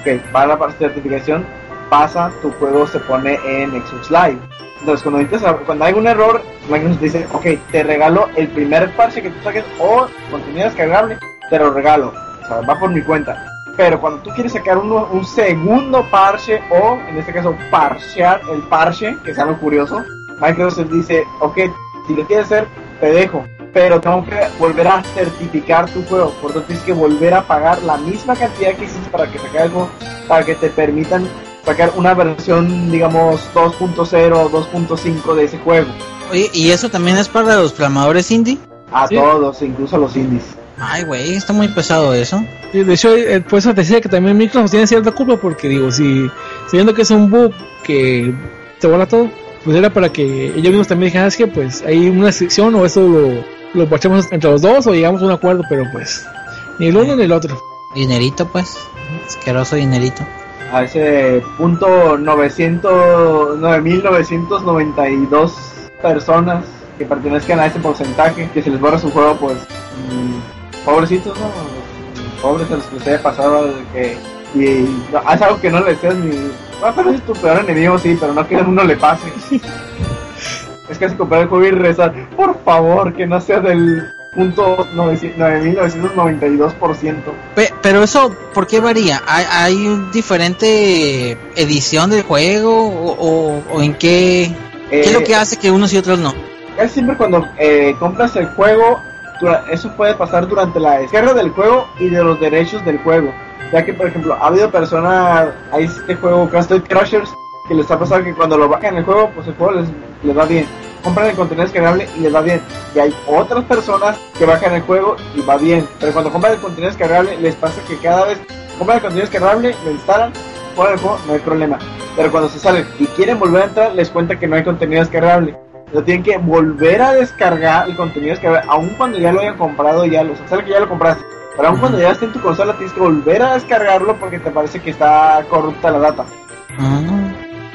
Ok, para la certificación, pasa, tu juego se pone en Xbox Live. Entonces, cuando, cuando hay un error, Microsoft dice, ok, te regalo el primer parche que tú saques o contenido descargable, te lo regalo. O sea, va por mi cuenta. Pero cuando tú quieres sacar uno- un segundo parche o, en este caso, parchear el parche, que es algo curioso, Microsoft dice, ok, si lo quieres hacer, te dejo. Pero tengo que volver a certificar tu juego. Por tanto, tienes que volver a pagar la misma cantidad que hiciste para que sacar algo, para que te permitan sacar una versión, digamos, 2.0 o 2.5 de ese juego. Oye, ¿y eso también es para los programadores indie? A Sí. todos, incluso a los indies. Ay, güey, está muy pesado eso. Sí, de hecho, eh, por eso te decía que también Microsoft tiene cierta culpa, porque digo, si sabiendo que es un bug que te borra todo, pues era para que ellos mismos también dijeran, "Ah, es que pues hay una restricción o eso lo, lo parchamos entre los dos o llegamos a un acuerdo, pero pues ni el uno ni el otro. Dinerito, pues. Asqueroso dinerito. A ese punto 900, 9992 personas que pertenezcan a ese porcentaje que se les borra su juego, pues mm, pobrecitos, ¿no? Pobres a los que les haya pasado que y no, haz algo que no le deseas ni ah, pero es tu peor enemigo sí, pero no que a uno le pase. es casi comprar el juego y rezar, por favor, que no sea del punto 9992%. Pe- pero eso, ¿por qué varía? ¿Hay, hay un diferente edición del juego? ¿O, o- o en qué? ¿Qué es lo Eh, que hace que unos y otros no? casi siempre cuando eh, compras el juego, eso puede pasar durante la descarga del juego y de los derechos del juego. Ya que, por ejemplo, ha habido personas, hay este juego Castle Crushers, que les ha pasado que cuando lo bajan el juego, pues el juego les, les va bien. Compran el contenido descargable y les va bien. Y hay otras personas que bajan el juego y va bien. Pero cuando compran el contenido descargable, les pasa que cada vez compran el contenido descargable, lo instalan, ponen el juego, no hay problema. Pero cuando se salen y quieren volver a entrar, les cuenta que no hay contenido descargable. Lo tienen que volver a descargar el contenido descargable, aun cuando ya lo hayan comprado, ya lo, o sea, que ya lo compraste. Pero aun cuando ya esté en tu consola, tienes que volver a descargarlo porque te parece que está corrupta la data. Ah,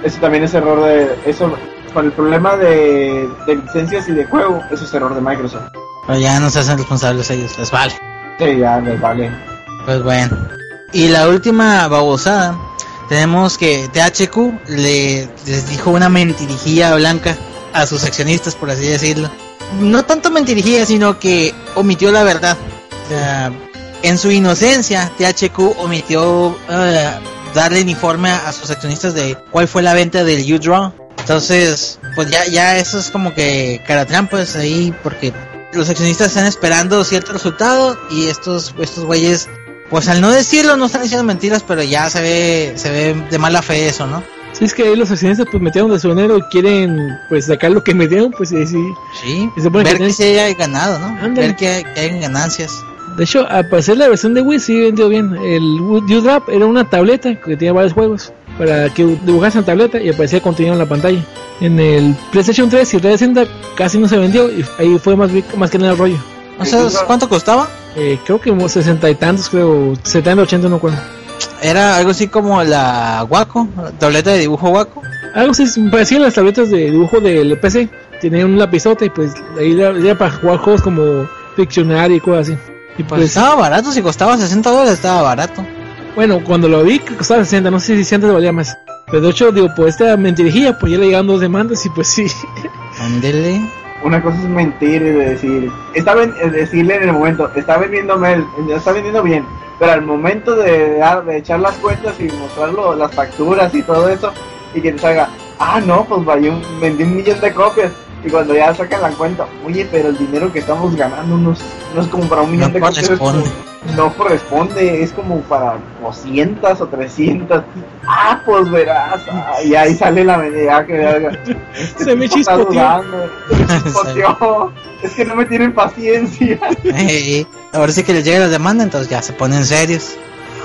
Eso también es error de. Eso, con el problema de, de licencias y de juego, eso es error de Microsoft. pero ya no se hacen responsables ellos, les vale. Sí, ya les vale. Pues bueno. Y la última babosada, tenemos que THQ le les dijo una mentirijilla blanca a sus accionistas, por así decirlo. No tanto mentirijilla, sino que omitió la verdad. O sea, en su inocencia, THQ omitió eh, darle el informe a, a sus accionistas de cuál fue la venta del U-Draw. Entonces, pues ya, ya eso es como que cara trampas ahí, porque los accionistas están esperando cierto resultado y estos, estos güeyes pues al no decirlo no están diciendo mentiras, pero ya se ve, se ve de mala fe eso, ¿no? Si es que ahí los accionistas pues metieron de su dinero y quieren pues sacar lo que metieron, pues sí, sí. Sí, Y se supone ver que que se haya ganado, ¿no? Ándale. Ver que, que hay ganancias. De hecho, al parecer la versión de Wii sí vendió bien. El U-Drop era una tableta que tenía varios juegos para que dibujas en tableta y aparecía contenido en la pantalla. En el PlayStation 3 y 360 casi no se vendió y ahí fue más, más que nada el rollo. ¿No sabes Incluso- cuánto costaba? Eh, creo que como 60 y tantos, creo, 70, 80, no acuerdo. Era algo así como la Waco, la tableta de dibujo Waco. Algo así, parecían las tabletas de dibujo del PC. Tenían un lapizote y pues ahí era, era para jugar juegos como Pictionary y cosas así. Y Pues pues, estaba barato, si costaba 60 dólares estaba barato. bueno, cuando lo vi, que costaba 60, no sé si antes valía más. Pero de hecho, digo, por esta mentirijilla, pues ya le llegaron dos demandas y pues sí. Ándele. Una cosa es mentir y decir, está ven- es decirle en el momento, está vendiendo mal, está vendiendo bien, pero al momento de, dar- de echar las cuentas y mostrarlo, las facturas y todo eso, y que te salga, ah, no, pues vaya un- vendí un millón de copias, Y cuando ya sacan la cuenta, oye, pero el dinero que estamos ganando no es, no es como para un millón No de corresponde. No corresponde, es como para 200 o 300. Ah, pues verás. ah, y ahí sale la medida que. Este Se me chispoteó. Es que no me tienen paciencia. Ey, ahora sí que les llega la demanda, entonces ya se ponen serios.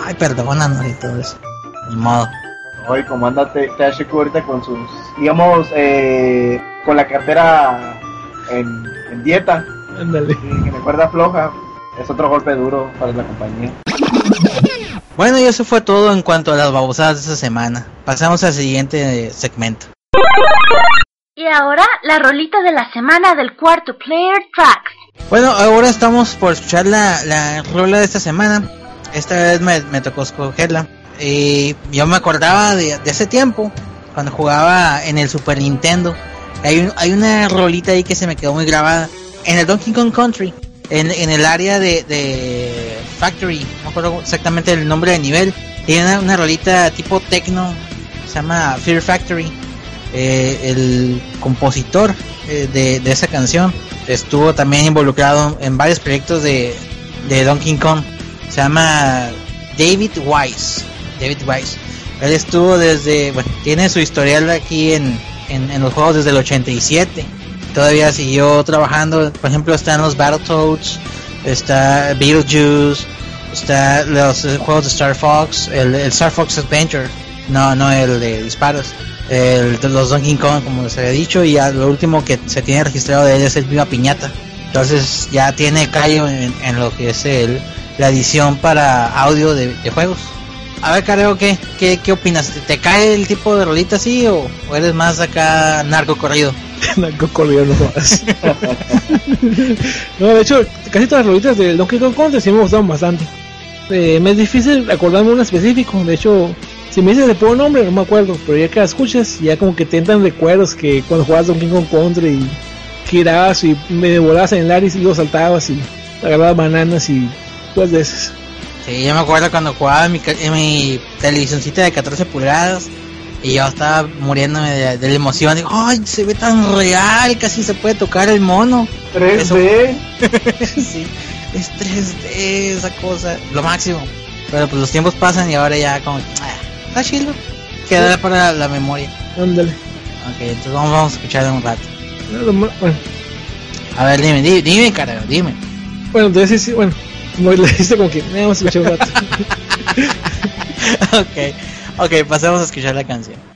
Ay, perdónanos y todo eso. Ni modo. Hoy comanda THQ ahorita con sus, digamos, eh, con la cartera en, en dieta, Ándale. y que me cuerda floja. Es otro golpe duro para la compañía. Bueno, y eso fue todo en cuanto a las babosadas de esta semana. Pasamos al siguiente eh, segmento. Y ahora la rolita de la semana del cuarto Player Tracks. Bueno, ahora estamos por escuchar la, la rola de esta semana. Esta vez me, me tocó escogerla. Y yo me acordaba de, de ese tiempo, cuando jugaba en el Super Nintendo. Hay, un- hay una rolita ahí que se me quedó muy grabada. En el Donkey Kong Country, en, el área de, Factory, no me acuerdo exactamente el nombre del nivel. Tiene una, rolita tipo techno, se llama Fear Factory. Eh, el compositor eh, de, esa canción estuvo también involucrado en varios proyectos de Donkey Kong. Se llama David Wise. David Wise. Él estuvo desde, bueno, tiene su historial aquí en, en, los juegos desde el 87. Todavía siguió trabajando, por ejemplo, están los Battletoads, está Beetlejuice, está los eh, juegos de Star Fox, el, Star Fox Adventure, no, no el de disparos, el los Donkey Kong, como les había dicho, y lo último que se tiene registrado de él es el Viva Piñata. Entonces ya tiene callo en, lo que es el, la edición para audio de juegos. A ver, Careo, ¿qué, qué, qué opinas? ¿Te, cae el tipo de rolita así o, eres más acá narco corrido? Narco corrido, no jodas. no, de hecho, casi todas las rolitas del Donkey Kong Country sí me gustaron bastante. Eh, me es difícil acordarme uno específico. De hecho, si me dices de puro nombre, no me acuerdo. Pero ya que la escuchas, ya como que te entran recuerdos que cuando jugabas Donkey Kong Country y girabas y me volabas en el aire y luego saltabas y agarrabas bananas y pues de esas. Sí, yo me acuerdo cuando jugaba en mi, en mi televisioncita de 14 pulgadas y yo estaba muriéndome de, de la emoción. Digo, ay, se ve tan real, casi se puede tocar el mono. 3D. sí, es 3D esa cosa, lo máximo. Pero pues los tiempos pasan y ahora ya como, ah, está chido. Queda para la memoria. Ándale. Ok, entonces vamos, vamos a escuchar un rato. Bueno, A ver, dime, dime, dime carajo, dime. bueno, entonces sí, bueno, como le dijiste como que vamos a escuchar un rato. ok, ok, pasemos a escuchar la canción.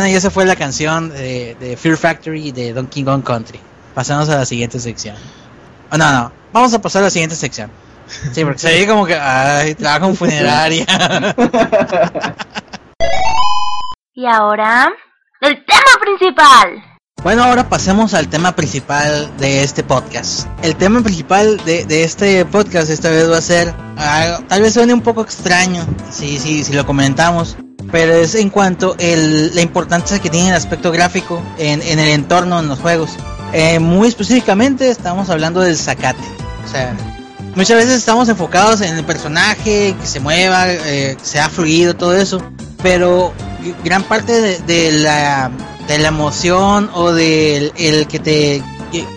Bueno, y esa fue la canción de, de Fear Factory de Donkey Kong Country. Pasamos a la siguiente sección. Oh, no, no, vamos a pasar a la siguiente sección. Sí, porque se ve como que, ay, trabajo en funeraria. Y ahora, el tema principal. Bueno, ahora pasemos al tema principal de este podcast. El tema principal de, de este podcast esta vez va a ser, algo- tal vez suene un poco extraño, si, si, si lo comentamos, pero es en cuanto el, la importancia que tiene el aspecto gráfico en, en el entorno, en los juegos. Eh, muy específicamente estamos hablando del zacate. O sea, muchas veces estamos enfocados en el personaje, que se mueva, eh, que sea fluido, todo eso, pero gran parte de, de la de la emoción o del el que te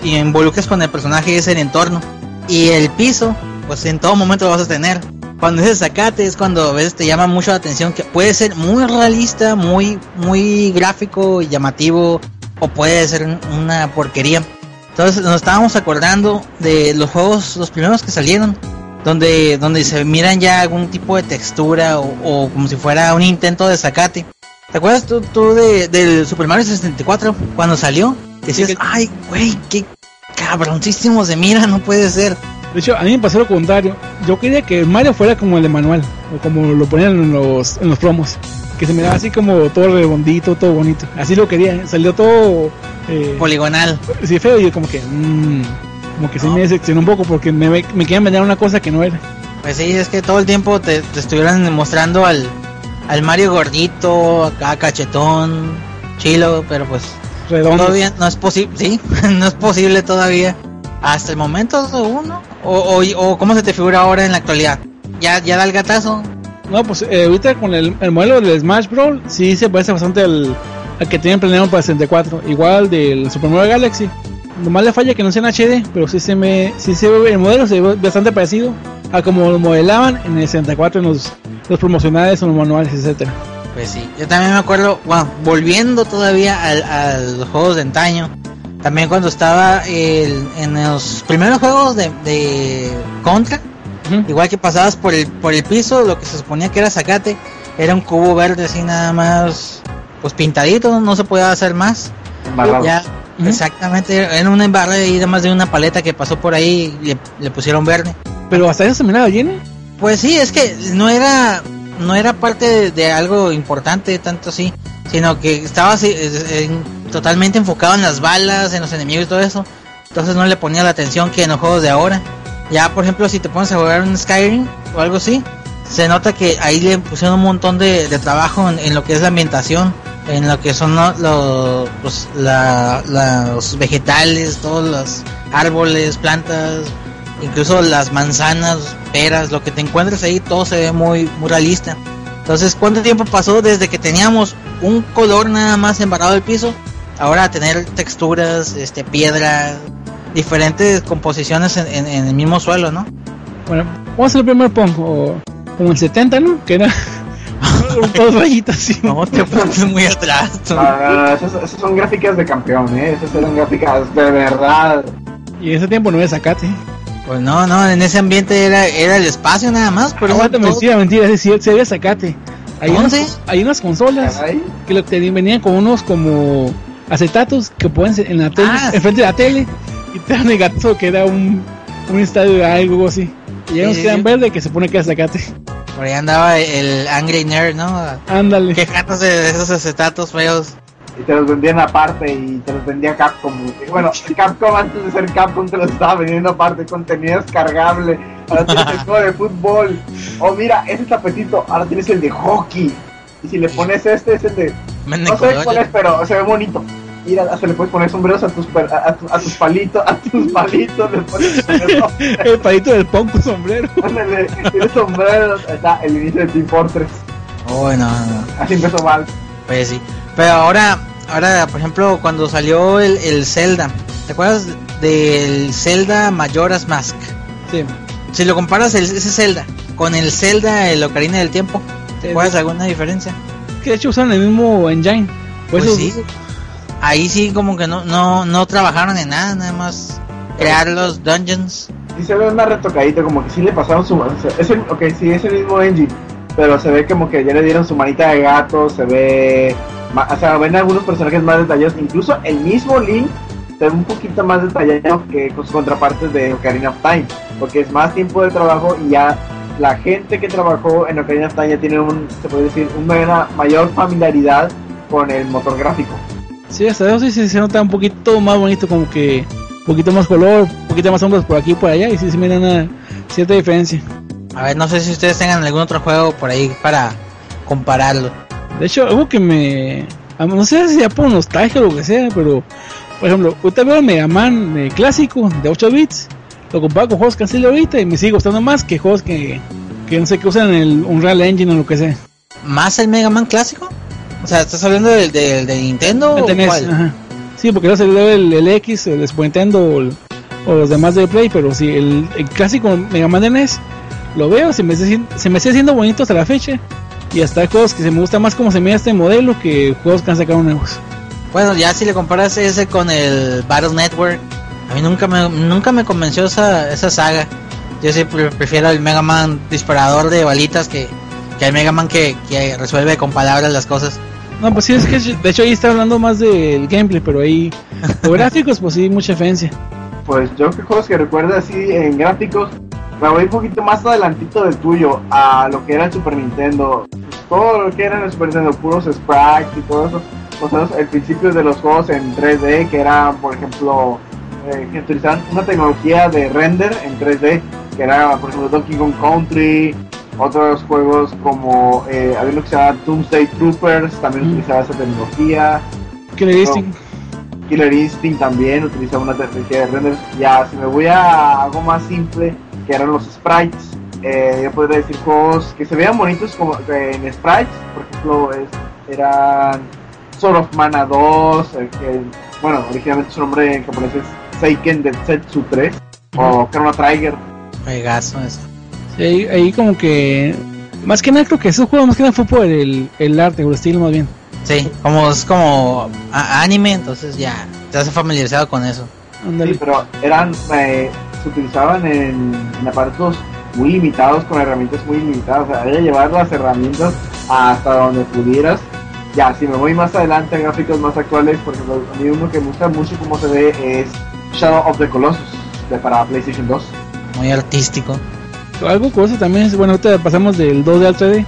involucres con el personaje es el entorno y el piso pues en todo momento lo vas a tener cuando es el zacate es cuando a veces te llama mucho la atención que puede ser muy realista muy muy gráfico y llamativo o puede ser un- una porquería entonces nos estábamos acordando de los juegos los primeros que salieron donde donde se miran ya algún tipo de textura o, o como si fuera un intento de zacate ¿Te acuerdas tú, tú de, del Super Mario 64 cuando salió? Decías, Sí, que- ay, güey, qué cabroncísimo se mira, no puede ser. De hecho, a mí me pasó lo contrario. Yo quería que Mario fuera como el de manual, o como lo ponían en los, en los promos. Que se miraba así como todo redondito, todo bonito. Así lo quería. ¿eh? Salió todo eh, Poligonal. sí, feo y yo como que... mm, como que sí me decepcionó un poco porque me, me, me querían vender una cosa que no era. Pues sí, es que todo el tiempo te, te estuvieran mostrando al, al Mario gordito, acá cachetón, chilo, pero pues Redondo. todavía no es posible, sí, no es posible todavía. Hasta el momento uno. O, o, o cómo se te figura ahora en la actualidad. Ya, ya da el gatazo. No, pues eh, ahorita con el, el modelo del Smash Bros. sí se parece bastante al, al que tienen planeado para el 64. Igual del Super Mario Galaxy. Nomás le falla que no sea en HD, pero sí se me, sí se ve, el modelo se ve bastante parecido a como lo modelaban en el 64 en los, los promocionales o los manuales, etcétera. Pues sí, yo también me acuerdo, bueno, volviendo todavía al- a los juegos de antaño, también cuando estaba el- en los primeros juegos de, de Contra, igual que pasabas por el, por el piso, lo que se suponía que era zacate, era un cubo verde así nada más, pues pintadito, no se podía hacer más. Embarrado. Ya, exactamente, era una embarrada y además de una paleta que pasó por ahí y le, le pusieron verde. Pero hasta eso se miraba bien. Pues sí, es que no era no era parte de, de algo importante tanto así, sino que estaba así, en- totalmente enfocado en las balas, en los enemigos y todo eso. Entonces no le ponía la atención que en los juegos de ahora. Ya, por ejemplo, si te pones a jugar un Skyrim o algo así, se nota que ahí le pusieron un montón de, de trabajo en, en lo que es la ambientación, en lo que son ¿no? los, pues, la- los vegetales, todos los árboles, plantas, incluso las manzanas, peras, lo que te encuentres ahí, todo se ve muy, muy realista. Entonces, ¿cuánto tiempo pasó desde que teníamos un color nada más embarrado del piso? Ahora a tener texturas, este, piedra, diferentes composiciones en, en- en el mismo suelo, ¿no? Bueno, vamos a hacer el primer pong, o como el 70, ¿no? Que era todos rayitas así. No te pones muy atrás. tú. Ah, esas, esas son gráficas de campeón, ¿eh? Esas eran gráficas de verdad. Y en ese tiempo no había zacate. Pues no, no, en ese ambiente era, era el espacio nada más, pero Aguanta, todo- mentira, mentira, sí había zacate. Hay ¿Dónde? unas, hay unas consolas Caray. que lo que venían con unos como acetatos que ponen en la tele, Ah, sí. enfrente de la tele, y te dan el gato que era un, un estadio de algo así. Y ya Sí, nos quedan sí. verde que se pone que era zacate. por ahí andaba el Angry Nerd, ¿no? Ándale. Quejándose de esos acetatos feos. Y te los vendían aparte y te los vendía Capcom. Bueno, Capcom antes de ser Capcom te los estaba vendiendo aparte, contenido descargable. Ahora tienes el juego de fútbol. Oh, mira, ese tapetito, ahora tienes el de hockey. Y si le pones este, es el de. No sé cuál es, pero se ve bonito. Mira, hasta le puedes poner sombreros a tus, per- a, a tu- a tus palitos, a tus palitos, le pones sombreros. El palito del punk con sombrero. Ándale, tienes sombreros. Está el inicio de Team Fortress. Oh, no, no. Así empezó mal. Pues sí. Pero ahora, ahora, por ejemplo, cuando salió el, el Zelda, ¿te acuerdas del Zelda Majora's Mask? Sí. Si lo comparas el, ese Zelda con el Zelda el Ocarina del Tiempo, ¿te Sí, acuerdas sí. alguna diferencia? Que de hecho usaron el mismo engine. Pues eso, sí. Ahí sí como que no, no, no trabajaron en nada, nada más crear los dungeons. Sí se ve más retocadito, como que sí le pasaron su... o sea, Es el, ok, sí, es el mismo engine, pero se ve como que ya le dieron su manita de gato, se ve o sea, ven algunos personajes más detallados, incluso el mismo Link se ve un poquito más detallado que con sus contrapartes de Ocarina of Time, porque es más tiempo de trabajo y ya la gente que trabajó en Ocarina of Time ya tiene un, se puede decir, una mayor familiaridad con el motor gráfico. Sí, hasta eso sí, sí se nota un poquito más bonito, como que un poquito más color, un poquito más sombras por aquí y por allá, y sí se mira una cierta diferencia. A ver, no sé si ustedes tengan algún otro juego por ahí para compararlo. De hecho, algo que me. a- No sé si ya por nostalgia o lo que sea, pero. Por ejemplo, ahorita veo el Mega Man eh, clásico de 8 bits. Lo comparo con juegos que han salido ahorita y me sigue gustando más que juegos que, que no sé que usan el Unreal Engine o lo que sea. ¿Más el Mega Man clásico? O sea, ¿estás hablando del de Nintendo El o NES, cuál? ajá. Sí, porque no salió el, el X, el Super Nintendo o, el- o los demás de Play, pero sí, el, el clásico Mega Man de NES lo veo, se me, se me sigue haciendo bonito hasta la fecha. Y hasta hay juegos que se me gusta más como se mira este modelo que juegos que han sacado nuevos. Bueno, ya si le comparas ese con el Battle Network, a mí nunca me, nunca me convenció esa, esa saga. Yo sí pre- prefiero el Mega Man disparador de balitas que, que el Mega Man que, que resuelve con palabras las cosas. No, pues sí, es que de hecho ahí está hablando más del gameplay, pero ahí los gráficos, pues sí, mucha diferencia. Pues yo que juegos que recuerdo así en gráficos, me voy un poquito más adelantito del tuyo, a lo que era el Super Nintendo. Pues, todo lo que era el Super Nintendo, puros sprites y todo eso. O sea, el principio de los juegos en 3D, que eran, por ejemplo, eh, que utilizaban una tecnología de render en 3D, que era, por ejemplo, Donkey Kong Country, otros juegos como, eh, había uno que se llama Doomsday Troopers, también Mm. utilizaba esa tecnología. Killer Instinct. Killer Instinct también utilizaba una tecnología de render. Ya, si me voy a algo más simple, que eran los sprites, eh, yo podría decir juegos que se veían bonitos como eh, en sprites, por ejemplo, es- eran Sword of Mana 2, eh, que, bueno, originalmente su nombre en japonés es Seiken Densetsu 3, o Chrono Trigger. Juegazo ese. Sí, ahí, ahí como que... Más que nada creo que ese juego más que nada fue por el, el arte o el estilo más bien. Sí, como es como anime, entonces ya te has familiarizado con eso. Sí, pero eran, eh, se utilizaban en, en aparatos muy limitados, con herramientas muy limitadas. O sea, había que llevar las herramientas hasta donde pudieras. Ya, si me voy más adelante a gráficos más actuales, por ejemplo, a mí uno que me gusta mucho cómo se ve es Shadow of the Colossus de, para PlayStation 2. Muy artístico. Algo curioso también es, bueno, ahorita pasamos del 2D al 3D.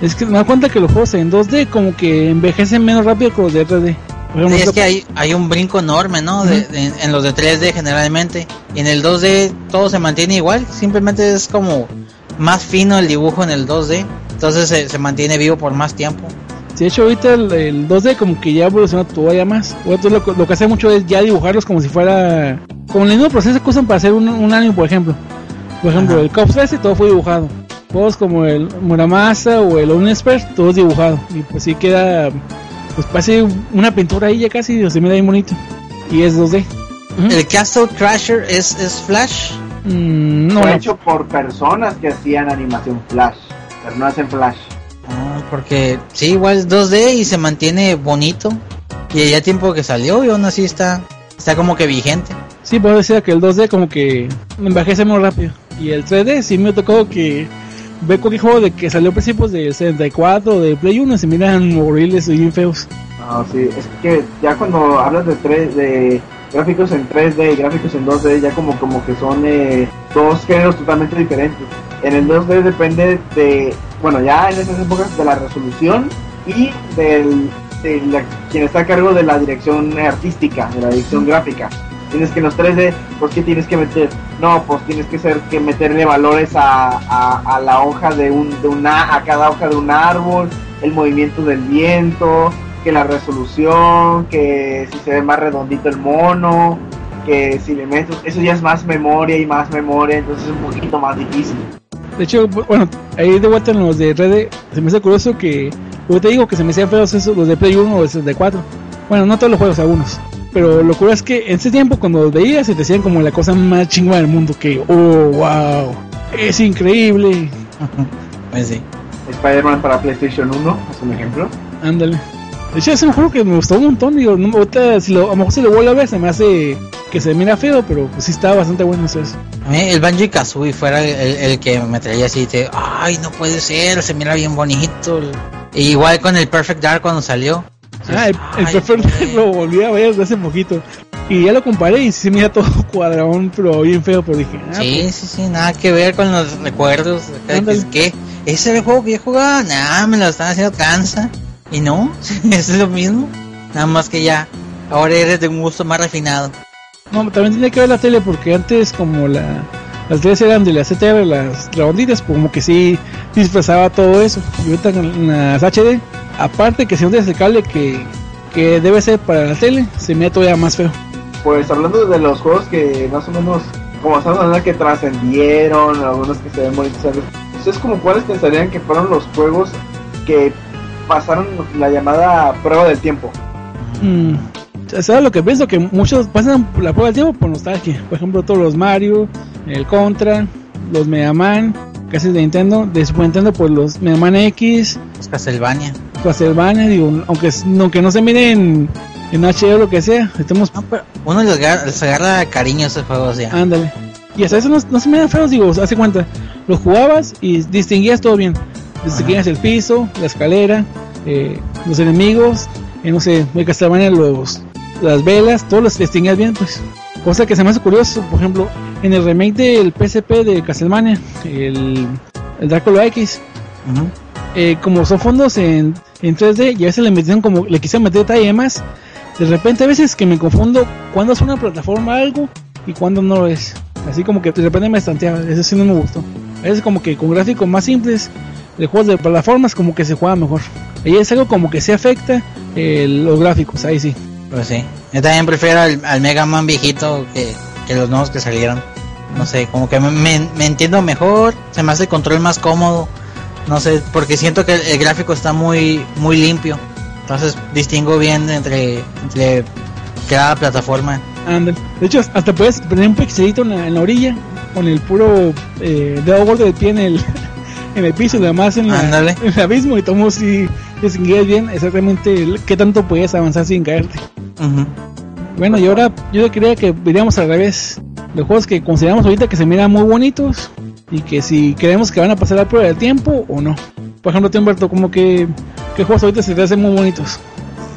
Es que me da cuenta que los juegos en 2D como que envejecen menos rápido que los de 3D. Por ejemplo, Sí, es que hay, hay un brinco enorme, ¿no? De- Ujú. de- en los de 3D generalmente. Y en el 2D todo se mantiene igual. Simplemente es como más fino el dibujo en el 2D. Entonces se, se mantiene vivo por más tiempo. Sí, de hecho ahorita el, el 2D como que ya evolucionó todavía más. Ahorita lo, lo que hace mucho es ya dibujarlos como si fuera... Como el mismo proceso que usan para hacer un, un anime, por ejemplo. Por ejemplo, Ajá. el Cops 13 todo fue dibujado. Juegos como el Muramasa o el Unexpert, todo es dibujado. Y pues sí queda... Pues parece una pintura ahí ya casi, se mira bien bonito. Y es 2D. Ujú. El Castle Crasher es, es Flash. Mm, no, Fue no. hecho por personas que hacían animación flash, pero no hacen flash. Ah, porque sí, igual es 2D y se mantiene bonito. Y ya tiempo que salió y aún así está, está como que vigente. Sí, puedo decir que el 2D como que envejece muy rápido. Y el 3D sí me tocó que ve cualquier juego de que salió a principios del 64 o de Play 1 se miran horribles y bien feos. No, sí, es que ya cuando hablas de, tres, de gráficos en 3D y gráficos en 2D, ya como, como que son eh, dos géneros totalmente diferentes. En el 2D depende de, bueno, ya en esas épocas de la resolución y del, de la- quien está a cargo de la dirección artística, de la dirección gráfica. Tienes que en los 3D, pues ¿qué tienes que meter? No, pues tienes que ser que meterle valores a, a, a la hoja de un, de una, a cada hoja de un árbol, el movimiento del viento, que la resolución, que si se ve más redondito el mono, que si le metes, eso ya es más memoria y más memoria, entonces es un poquito más difícil. De hecho, bueno, ahí de vuelta en los de Red se me hace curioso que, yo te digo que se me hacían feos esos, los de Play 1 o los de 4. Bueno, no todos los juegos, algunos. Pero lo curioso es que en ese tiempo cuando los veías se te decían como la cosa más chingona del mundo, que, oh, wow, es increíble. Pues sí. Spider-Man para PlayStation 1 es un ejemplo. Ándale. De hecho, es un juego que me gustó un montón. Digo, no, ahorita, si lo, a lo mejor si lo vuelvo a ver, se me hace que se mira feo, pero pues sí está bastante bueno eso. es. A mí el Banjo Kazooie fuera el, el que me traía así de, ay, no puede ser, se mira bien bonito. Y igual con el Perfect Dark cuando salió. Ah, el, Perfect güey. lo volví a ver desde hace poquito. Y ya lo comparé y se mira todo cuadrón, pero bien feo, pero dije, ah, Sí, sí, sí, nada que ver con los recuerdos. que ese era el juego que yo jugaba, nada, me lo están haciendo cansa. Y no, es lo mismo. Nada más que ya, ahora eres de un gusto más refinado. No, también tiene que ver la tele porque antes como la las teles eran de las CTR, las redonditas, pues como que sí disfrazaba todo eso. Y ahorita con las HD, aparte que se hunde ese cable que, que debe ser para la tele, se mira todavía más feo. Pues hablando de los juegos que más o menos, como estamos hablando que trascendieron, algunos que se ven bonitos, ¿sabes? ¿ustedes como cuáles pensarían que fueron los juegos que pasaron la llamada prueba del tiempo? Mm, ¿Sabes lo que pienso? Que muchos pasan la prueba del tiempo por nostalgia. Por ejemplo, todos los Mario, el Contra, los Mega Man, casi de Nintendo. De Super Nintendo, pues los Mega Man X, Es Castlevania. Castlevania, digo, aunque, aunque no se miren en HD o lo que sea, estamos No, pero uno les agarra, les agarra cariño a esos juegos ya. Ándale. Y hasta eso no, no se miran feos, digo, hace cuenta. Los jugabas y distinguías todo bien. Distinguías el piso, la escalera, eh, los enemigos, eh, no sé, en Castlevania los, las velas, todos los distinguías bien, pues. Cosa que se me hace curioso, por ejemplo, en el remake del PSP de Castlevania, el, el Drácula X, eh, como son fondos en, en 3D y a veces le metieron como, le quisieron meter detalle más. De repente a veces que me confundo cuándo es una plataforma algo y cuándo no lo es. Así como que de repente me estanteaba, eso sí no me gustó. A veces como que con gráficos más simples, de juegos de plataformas como que se juega mejor. Ahí es algo como que se afecta eh, los gráficos, ahí sí. Pues sí. Yo también prefiero al, al Mega Man viejito que, que los nuevos que salieron. No sé, como que me, me- me entiendo mejor, se me hace el control más cómodo. No sé, porque siento que el, el gráfico está muy muy limpio. Entonces distingo bien entre, entre cada plataforma. Ándale. De hecho, hasta puedes poner un pixelito en la, en la orilla, con el puro eh, dedo gordo del pie en el, en el piso y demás en, la- Ándale. en el abismo y tomo si distinguías bien exactamente qué tanto puedes avanzar sin caerte. Bueno, y ahora yo quería que veríamos al revés. Los juegos que consideramos ahorita que se miran muy bonitos y que si creemos que van a pasar la prueba del tiempo o no. Por ejemplo, te Humberto, como que qué juegos ahorita se te hacen muy bonitos.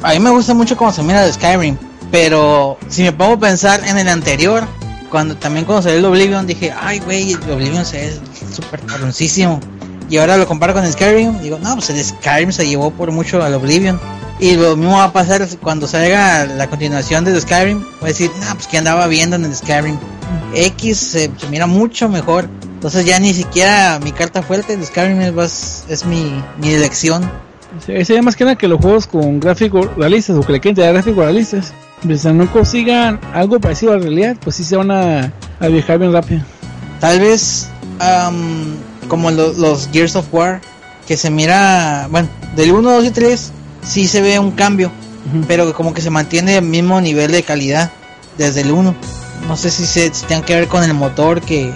A mí me gusta mucho cómo se mira el Skyrim, pero si me pongo a pensar en el anterior, cuando también cuando salió el Oblivion dije, ay güey, el Oblivion se ve súper cabroncísimo. Y ahora lo comparo con Skyrim, digo, no, pues el Skyrim se llevó por mucho al Oblivion. Y lo mismo va a pasar cuando salga la continuación del Skyrim. Voy a decir, no, pues que andaba viendo en el Skyrim. X se, se mira mucho mejor. Entonces ya ni siquiera mi carta fuerte del Skyrim es, más- es mi, mi elección. Se- Sería más que nada que los juegos con gráficos realistas o que le quieren tener gráficos realistas, mientras no consigan algo parecido a la realidad, pues sí se van a, a viajar bien rápido. Tal vez como lo- los Gears of War, que se mira, bueno, del 1, 2 y 3 sí se ve un cambio, Ujú. pero como que se mantiene el mismo nivel de calidad desde el 1. No sé si se si que ver con el motor que,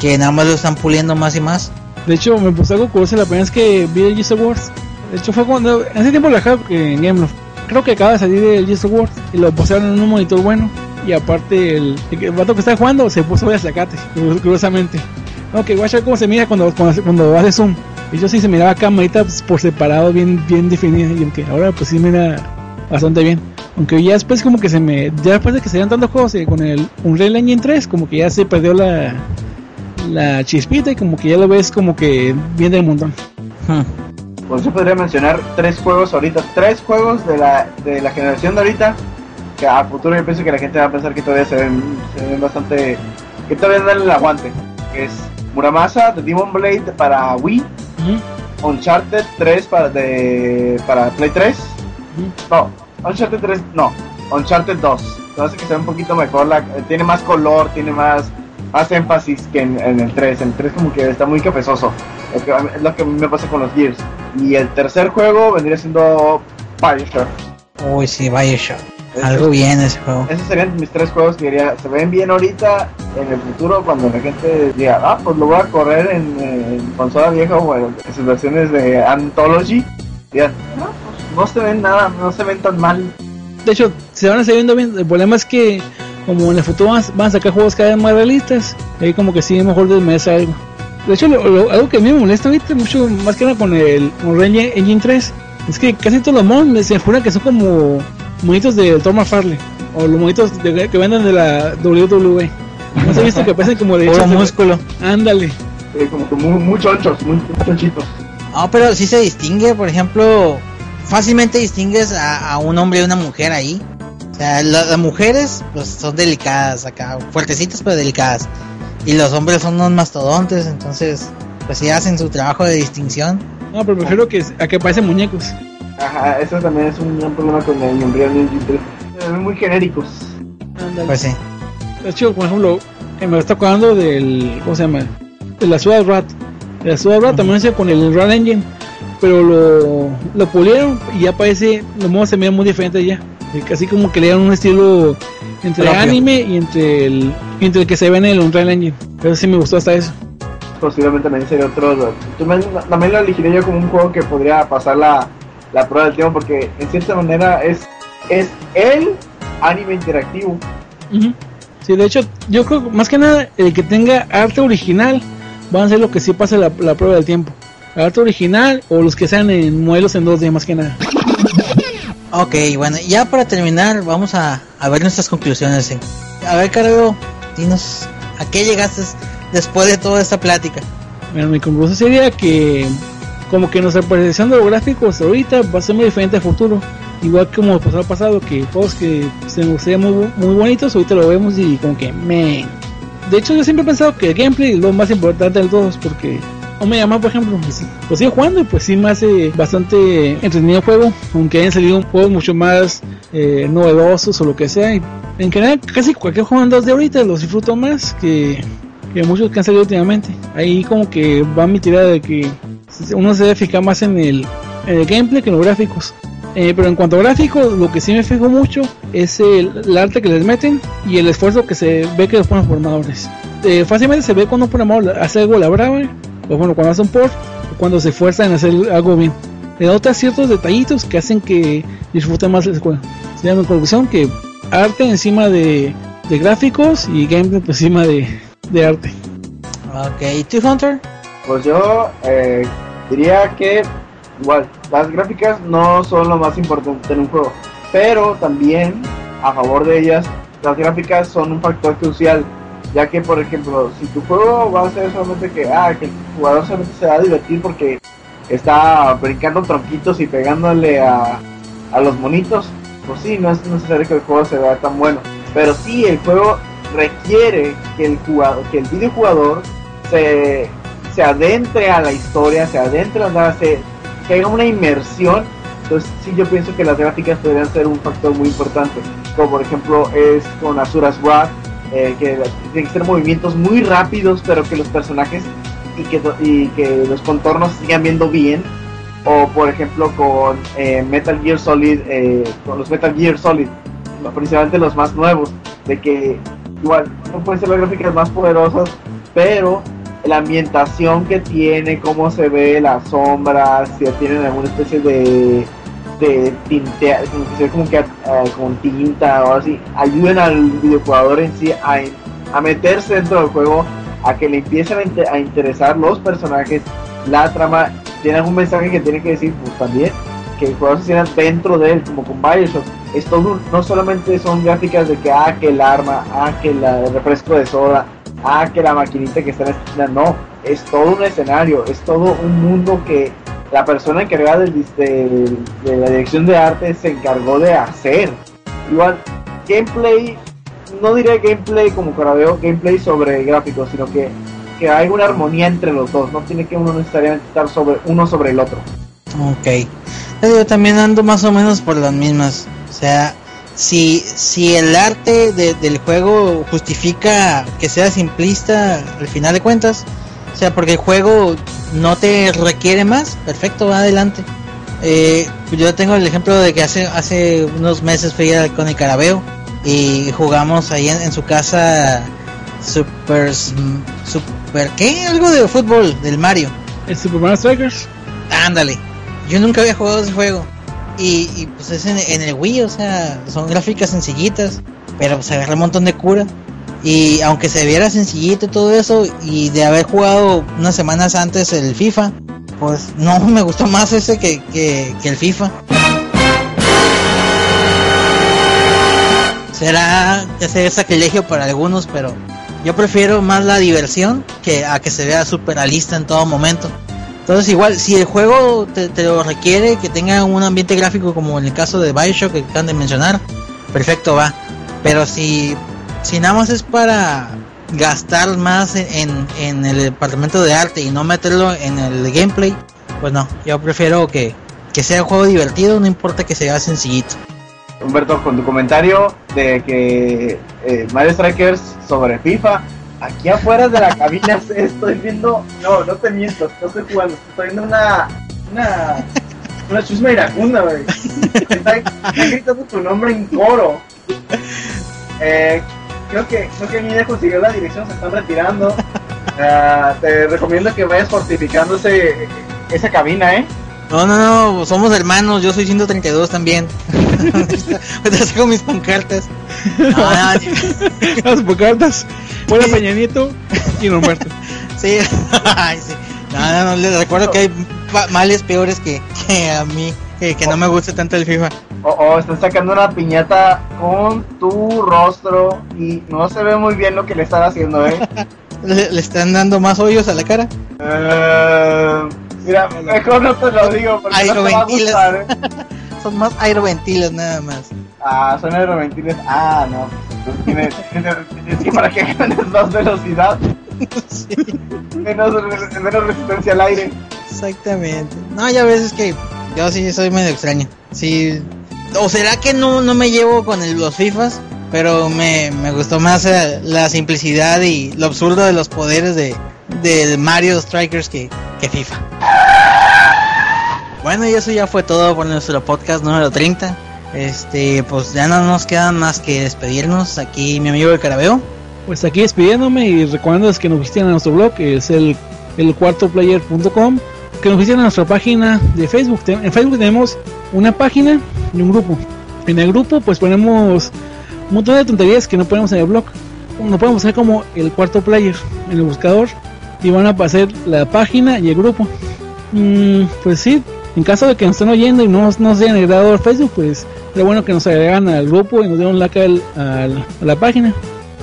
que nada más lo están puliendo más y más. De hecho, me puse algo curioso la primera vez que vi el Gears of War. De hecho, fue cuando. En ese tiempo lo dejaba en Gameloft. Creo que acaba de salir el Gears of War y lo pusieron en un monitor bueno. Y aparte, el, el vato que estaba jugando se puso a zacate, curiosamente. Ok, voy a ver cómo se mira cuando, cuando, cuando hace zoom. Y yo sí se miraba camarita pues, por separado, bien, bien definida. Y aunque ahora, pues sí mira bastante bien. Aunque ya después, como que se me. Ya después de que se dieron tantos juegos eh, con el Unreal Engine 3, como que ya se perdió la la chispita y como que ya lo ves como que bien del montón. Hmm. Pues yo podría mencionar tres juegos ahorita, tres juegos de la, de la generación de ahorita, que a futuro yo pienso que la gente va a pensar que todavía se ven, se ven bastante, que todavía dan el aguante, que es Muramasa de Demon Blade para Wii, Uncharted 3 para, de, para Play 3, no, Uncharted 3, no, Uncharted 2, entonces que se ve un poquito mejor, la, tiene más color, tiene más, más énfasis que en, en el 3, el 3 como que está muy cafezoso, lo que, es lo que a mí me pasa con los Gears. Y el tercer juego vendría siendo Bioshock. Uy, sí, Bioshock. Algo bien ese juego. Esos serían mis tres juegos que diría, se ven bien ahorita, en el futuro cuando la gente diga, ah, pues lo voy a correr en, en consola vieja o en sus versiones de Anthology. Digan, no, pues no se ven nada, no se ven tan mal. De hecho, se van a seguir viendo bien. El problema es que como en el futuro van, van a sacar juegos cada vez más realistas, ahí como que sí, mejor desmerece algo. De hecho, lo- lo- algo que a mí me molesta ahorita mucho, más que nada con el Unreal Engine 3, Es que casi todos los monos se juran que son como monitos de Tom Farley o los monitos de- que venden de la WWE. ¿No se ha visto que parecen como de de- músculo. Ándale. Eh, como que muy, muy chonchos, muy, muy chonchitos. No, pero sí se distingue, por ejemplo, fácilmente distingues a, a un hombre y una mujer ahí. O sea, la- las mujeres pues son delicadas acá, fuertecitas pero delicadas. Y los hombres son unos mastodontes, entonces pues sí hacen su trabajo de distinción. No, pero prefiero que a que parecen muñecos. Ajá, eso también es un gran problema con el Unreal Engine 3. Se ven muy genéricos. Pues sí. De hecho, por ejemplo, me está acordando del. ¿Cómo se llama? De la Ciudad Rat. De la Ciudad Rat también se con el Unreal Engine. Pero lo, lo pulieron y ya parece. Los modos se ven muy diferentes ya. Casi como que le dieron un estilo entre Propio. anime y entre el, entre el que se ve en el Unreal Engine. Pero sí me gustó hasta eso. Posiblemente también sería otro. También, también lo elegiría yo como un juego que podría pasar la, la prueba del tiempo porque en cierta manera es, es el anime interactivo. Ujú. Sí, de hecho, yo creo que más que nada el que tenga arte original van a ser lo que sí pase la, la prueba del tiempo. Arte original o los que sean en modelos en 2D más que nada. Ok, bueno, ya para terminar vamos a, a ver nuestras conclusiones. sí. A ver, Cargo, dinos, ¿a qué llegaste después de toda esta plática? Bueno, mi conclusión sería que como que nuestra percepción de los gráficos ahorita va a ser muy diferente a futuro. Igual como pasado pasado, que juegos que se nos veían muy, muy bonitos, ahorita lo vemos y como que me... De hecho yo siempre he pensado que el gameplay es lo más importante de todos porque no me llama por ejemplo, pues, pues sigo jugando y pues sí me hace bastante entretenido el juego, aunque hayan salido juegos mucho más eh, novedosos o lo que sea. En general casi cualquier juego en 2D ahorita los disfruto más que, que muchos que han salido últimamente. Ahí como que va mi tirada de que uno se debe fijar más en el, en el gameplay que en los gráficos. Eh, pero en cuanto a gráficos, lo que sí me fijo mucho es el, el arte que les meten y el esfuerzo que se ve que los ponen los programadores. Eh, fácilmente se ve cuando un programador hace algo la brava, o bueno, cuando hace un port, o cuando se esfuerza en hacer algo bien. Le nota ciertos detallitos que hacen que disfruten más el juego. Sería mi conclusión que arte encima de, de gráficos y gameplay encima de, de arte. Ok, ¿y tú, Hunter? Pues yo eh, diría que igual, las gráficas no son lo más importante en un juego, pero también a favor de ellas, las gráficas son un factor crucial, ya que por ejemplo, si tu juego va a ser solamente que, ah, que el jugador solamente se va a divertir porque está brincando tronquitos y pegándole a, a los monitos, pues sí, no es necesario que el juego se vea tan bueno, pero sí el juego requiere que el jugador, que el videojugador se, se adentre a la historia, se adentre a darse, que haga una inmersión. Entonces sí yo pienso que las gráficas podrían ser un factor muy importante. Como por ejemplo es con Azura's Wrath, eh, que tienen que ser movimientos muy rápidos, pero que los personajes y que, y que los contornos sigan viendo bien. O por ejemplo con eh, Metal Gear Solid, eh, con los Metal Gear Solid, principalmente los más nuevos, de que igual no pueden ser las gráficas más poderosas, pero la ambientación que tiene, cómo se ve, las sombras, si tienen alguna especie de de tintea, como que eh, con tinta o así, ayuden al videojugador en sí a, a meterse dentro del juego, a que le empiecen a, inter- a interesar los personajes, la trama, tiene algún mensaje que tiene que decir, pues también, que el jugador se sienta dentro de él, como con Bioshock. Es todo, un- no solamente son gráficas de que, ah, que el arma, ah, que el refresco de soda, ah, que la maquinita que está en la esquina, no, es todo un escenario, es todo un mundo que la persona encargada de, la dirección de arte se encargó de hacer. Igual, gameplay, no diré gameplay como veo gameplay sobre gráficos, sino que, que hay una armonía entre los dos, no tiene que uno necesariamente estar sobre uno sobre el otro. Ok. Yo también ando más o menos por las mismas. O sea, si, si el arte de- del juego justifica que sea simplista al final de cuentas, o sea, porque el juego no te requiere más, perfecto, va adelante. Eh, yo tengo el ejemplo de que hace hace unos meses fui a- con el Carabeo y jugamos ahí en, en su casa Super Super ¿qué? Algo de fútbol del Mario. El Super Mario Strikers. Ándale. Yo nunca había jugado ese juego. Y, y, pues es en, el Wii, o sea, son gráficas sencillitas. Pero pues agarra un montón de cura. Y aunque se viera sencillito todo eso, y de haber jugado unas semanas antes el FIFA, pues no me gustó más ese que, que, que el FIFA. Será que sea sacrilegio para algunos, pero yo prefiero más la diversión que a que se vea super realista en todo momento. Entonces igual, si el juego te, lo requiere, que tenga un ambiente gráfico como en el caso de Bioshock que acaban de mencionar, perfecto va. Pero si, si nada más es para gastar más en, el departamento de arte y no meterlo en el gameplay, pues no, yo prefiero que, que sea un juego divertido, no importa que sea sencillito. Humberto, con tu comentario de que eh, Mario Strikers sobre FIFA, aquí afuera de la cabina estoy viendo, no, no te miento, no estoy jugando, estoy viendo una, una, una chusma iracunda, güey. Está, está, gritando tu nombre en coro. Eh, creo que, creo que Mine consiguió la dirección, se están retirando. Uh, te recomiendo que vayas fortificando ese, esa cabina, eh. No, no, no, somos hermanos, yo soy 132 también. Ahorita saco mis pancartas. Las pancartas. Fuera Peña Nieto y Norberto. Sí, Ay, sí. No, no, no, les recuerdo que hay males peores que, que a mí, que, que, no me gusta tanto el FIFA. Oh, oh, están sacando una piñata con tu rostro y no se ve muy bien lo que le están haciendo, ¿eh? ¿Le, le están dando más hoyos a la cara? Uh... Mira, mejor no te lo digo porque no te va a gustar, ¿eh? Son más aeroventiles nada más. Ah, son aeroventiles. Ah, no. Tiene, tiene, para que ganes más velocidad. Sí. Menos, menos resistencia al aire. Exactamente. No, ya ves es que yo sí soy medio extraño. Sí. O será que no, no me llevo con el, los FIFAs, pero me, me gustó más eh, la simplicidad y lo absurdo de los poderes de, de Mario Strikers que, que FIFA. Bueno, y eso ya fue todo por nuestro podcast número 30. Este, pues ya no nos queda más que despedirnos. Aquí mi amigo el Carabeo. Pues aquí despidiéndome y recordándoles que nos visiten a nuestro blog, que es el, el cuartoplayer.com, que nos visiten a nuestra página de Facebook. En Facebook tenemos una página y un grupo. En el grupo pues ponemos un montón de tonterías que no ponemos en el blog. No podemos hacer como el cuarto player en el buscador y van a pasar la página y el grupo. Mm, pues sí, en caso de que nos estén oyendo y no nos hayan agregado al Facebook, pues es bueno que nos agregan al grupo y nos den un like al, a la página.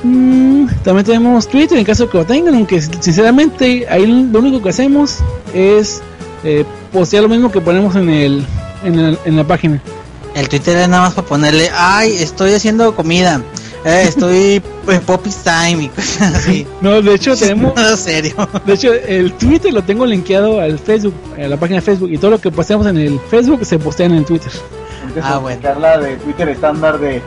Mm, también tenemos Twitter en caso de que lo tengan, aunque sinceramente ahí lo único que hacemos es eh, postear lo mismo que ponemos en, el, en la página. El Twitter es nada más para ponerle, ay, estoy haciendo comida. Eh, estoy pues Poppy's Time y cosas así. No, de hecho tenemos. No, serio. De hecho, el Twitter lo tengo linkeado al Facebook, a la página de Facebook, y todo lo que posteamos en el Facebook se postea en el Twitter. Ah, bueno. la de Twitter estándar de.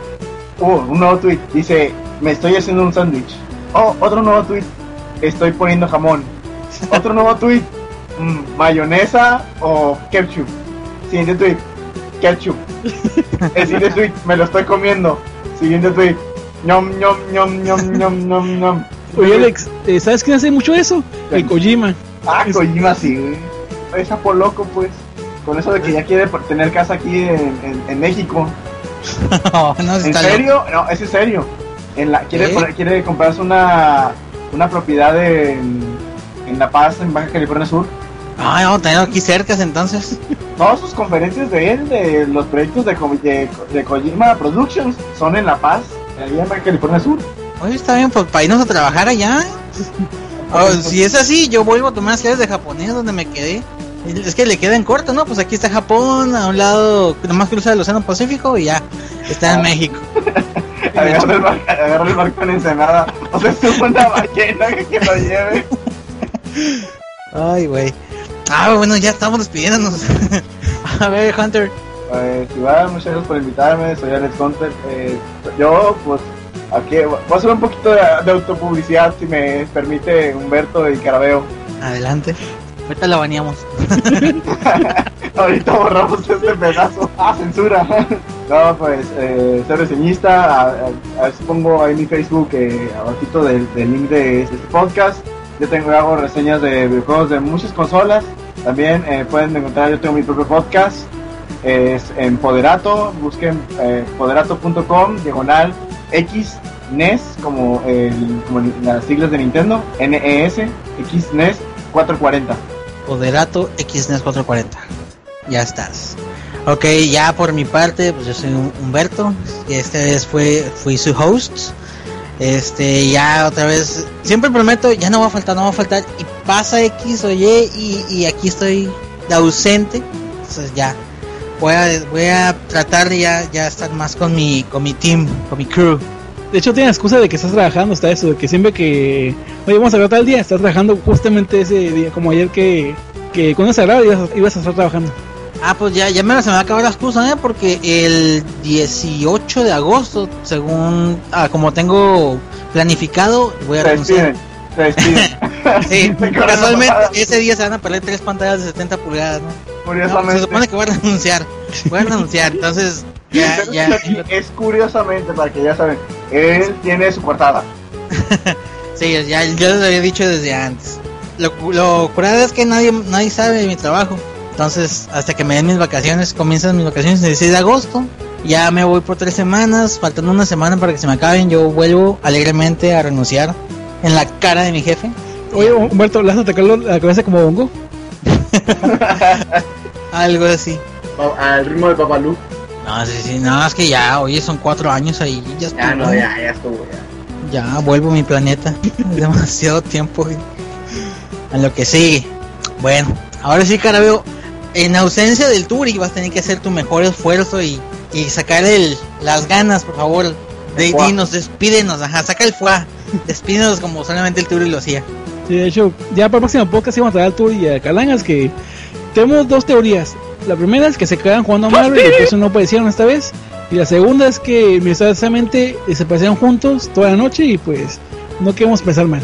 Uh, un nuevo tweet dice: Me estoy haciendo un sándwich. Oh, otro nuevo tweet: Estoy poniendo jamón. Otro nuevo tweet: mmm, Mayonesa o ketchup. Siguiente tweet: Ketchup. El siguiente tweet: Me lo estoy comiendo. Siguiente tweet: ñom, ñom, ñom, ñom, ñom, ñom, ñom. Oye, Alex, eh, ¿sabes quién hace mucho eso? El Kojima. Ah, Kojima sí, güey. Es por loco, pues. Con eso de que ya quiere tener casa aquí en, en, en México. no, no, ¿En serio? Loco. No, es en serio. En la, quiere, poner, quiere comprarse una, una propiedad en, en La Paz, en Baja California Sur. Ah, vamos a tener aquí cerca entonces. Todas sus conferencias de él, de los proyectos de, de, de Kojima Productions, son en La Paz, allá en California Sur. Oye, está bien, pues para irnos a trabajar allá. Oh, si es así, yo vuelvo a tomar clases de japonés donde me quedé. Es que le queda en corto, ¿no? Pues aquí está Japón, a un lado, nomás cruza el Océano Pacífico y ya, está en México. agarra, el bar, agarra el barco en Ensenada, o sea, es una ballena que lo lleve. Ay, güey. Ah, bueno, ya estamos despidiéndonos. a ver, Hunter. Pues, igual, muchas gracias por invitarme, soy Alex Hunter. Eh, yo, pues, aquí voy a hacer un poquito de, de autopublicidad, si me permite Humberto y Carabeo. Adelante. Ahorita la baneamos. Ahorita borramos este pedazo. Ah, censura. no, pues, eh, soy reseñista. A, a, a, ver si pongo ahí mi Facebook eh, abajito del, del, link de este podcast. Yo tengo hago reseñas de videojuegos de muchas consolas. También eh, pueden encontrar, yo tengo mi propio podcast. Es en Poderato. Busquen eh, poderato.com, diagonal X NES, como, el, como las siglas de Nintendo. NES, X NES 440. Poderato XNES 440. Ya estás. Ok, ya por mi parte, pues yo soy Humberto. Y esta vez fue, fui su host. Este, ya otra vez, siempre prometo, ya no va a faltar, no va a faltar. Y pasa X o Y y, aquí estoy ausente. Entonces ya, voy a, voy a tratar de ya, ya estar más con mi, con mi team, con mi crew. De hecho, tiene excusa de que estás trabajando, está eso, de que siempre que, oye, vamos a ver tal día, estás trabajando justamente ese día, como ayer que, que cuando se graba ibas, ibas a estar trabajando. Ah, pues ya, ya me, se me va a acabar la excusa, ¿eh? Porque el 18 de agosto, según ah, como tengo planificado, voy a Se renunciar. despiden. Se despiden. Sí, casualmente ese día se van a perder tres pantallas de 70 pulgadas, ¿no? No, se supone que voy a renunciar. Voy a renunciar, entonces ya, ya. es curiosamente, para que ya saben, él tiene su portada. Sí, ya yo les había dicho desde antes. Lo, lo curado es que nadie, nadie sabe de mi trabajo. Entonces, hasta que me den mis vacaciones, comienzan mis vacaciones el 16 de agosto. Ya me voy por tres semanas, faltando una semana para que se me acaben. Yo vuelvo alegremente a renunciar en la cara de mi jefe. Oye, Humberto, ¿le has atacado la cabeza como bongo? Algo así. Al ritmo de Papalú. No, sí, sí, no, es que ya, oye, son cuatro años ahí. Ya, Ya estuvo. no, ya, ya estuvo. Ya. Ya vuelvo a mi planeta. Demasiado tiempo. güey. A lo que sigue. Bueno, ahora sí, Carabeo. En ausencia del Turi vas a tener que hacer tu mejor esfuerzo y, y sacar el, las ganas, por favor. De, dinos, despídenos, ajá, saca el fuá. Despídenos como solamente el Turi lo hacía. Sí, de hecho, ya para el próximo podcast íbamos a traer al Tour y a Calangas que tenemos dos teorías. La primera es que se quedan jugando a Marvel y por eso no aparecieron esta vez. Y la segunda es que misteriosamente se aparecieron juntos toda la noche y pues no queremos pensar mal.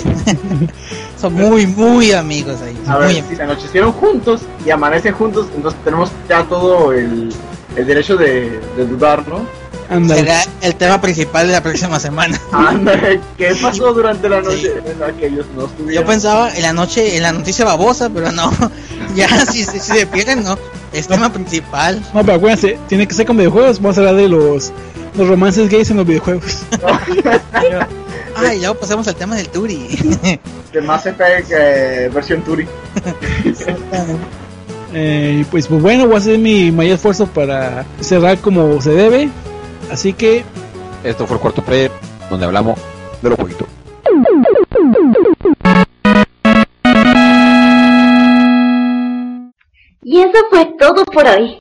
Son muy, muy amigos ahí. A ver, si se anochecieron juntos y amanecen juntos, entonces tenemos ya todo el, el derecho de, de dudar, ¿no? Será el tema principal de la próxima semana. Anda, ¿qué pasó durante la noche en la que ellos no Yo pensaba en la noche, en la noticia babosa, pero no. Ya, si, si, si se pierden, no. Es tema principal. No, pero acuérdense, tiene que ser con videojuegos. Vamos a hablar de los, los romances gays en los videojuegos. Ay, luego pasamos al tema del Turi. que más Effect eh, versión Turi. Eh, pues, pues bueno, voy a hacer mi mayor esfuerzo para cerrar como se debe. Así que Esto fue el cuarto player, donde hablamos de los jueguitos. Y eso fue todo por hoy.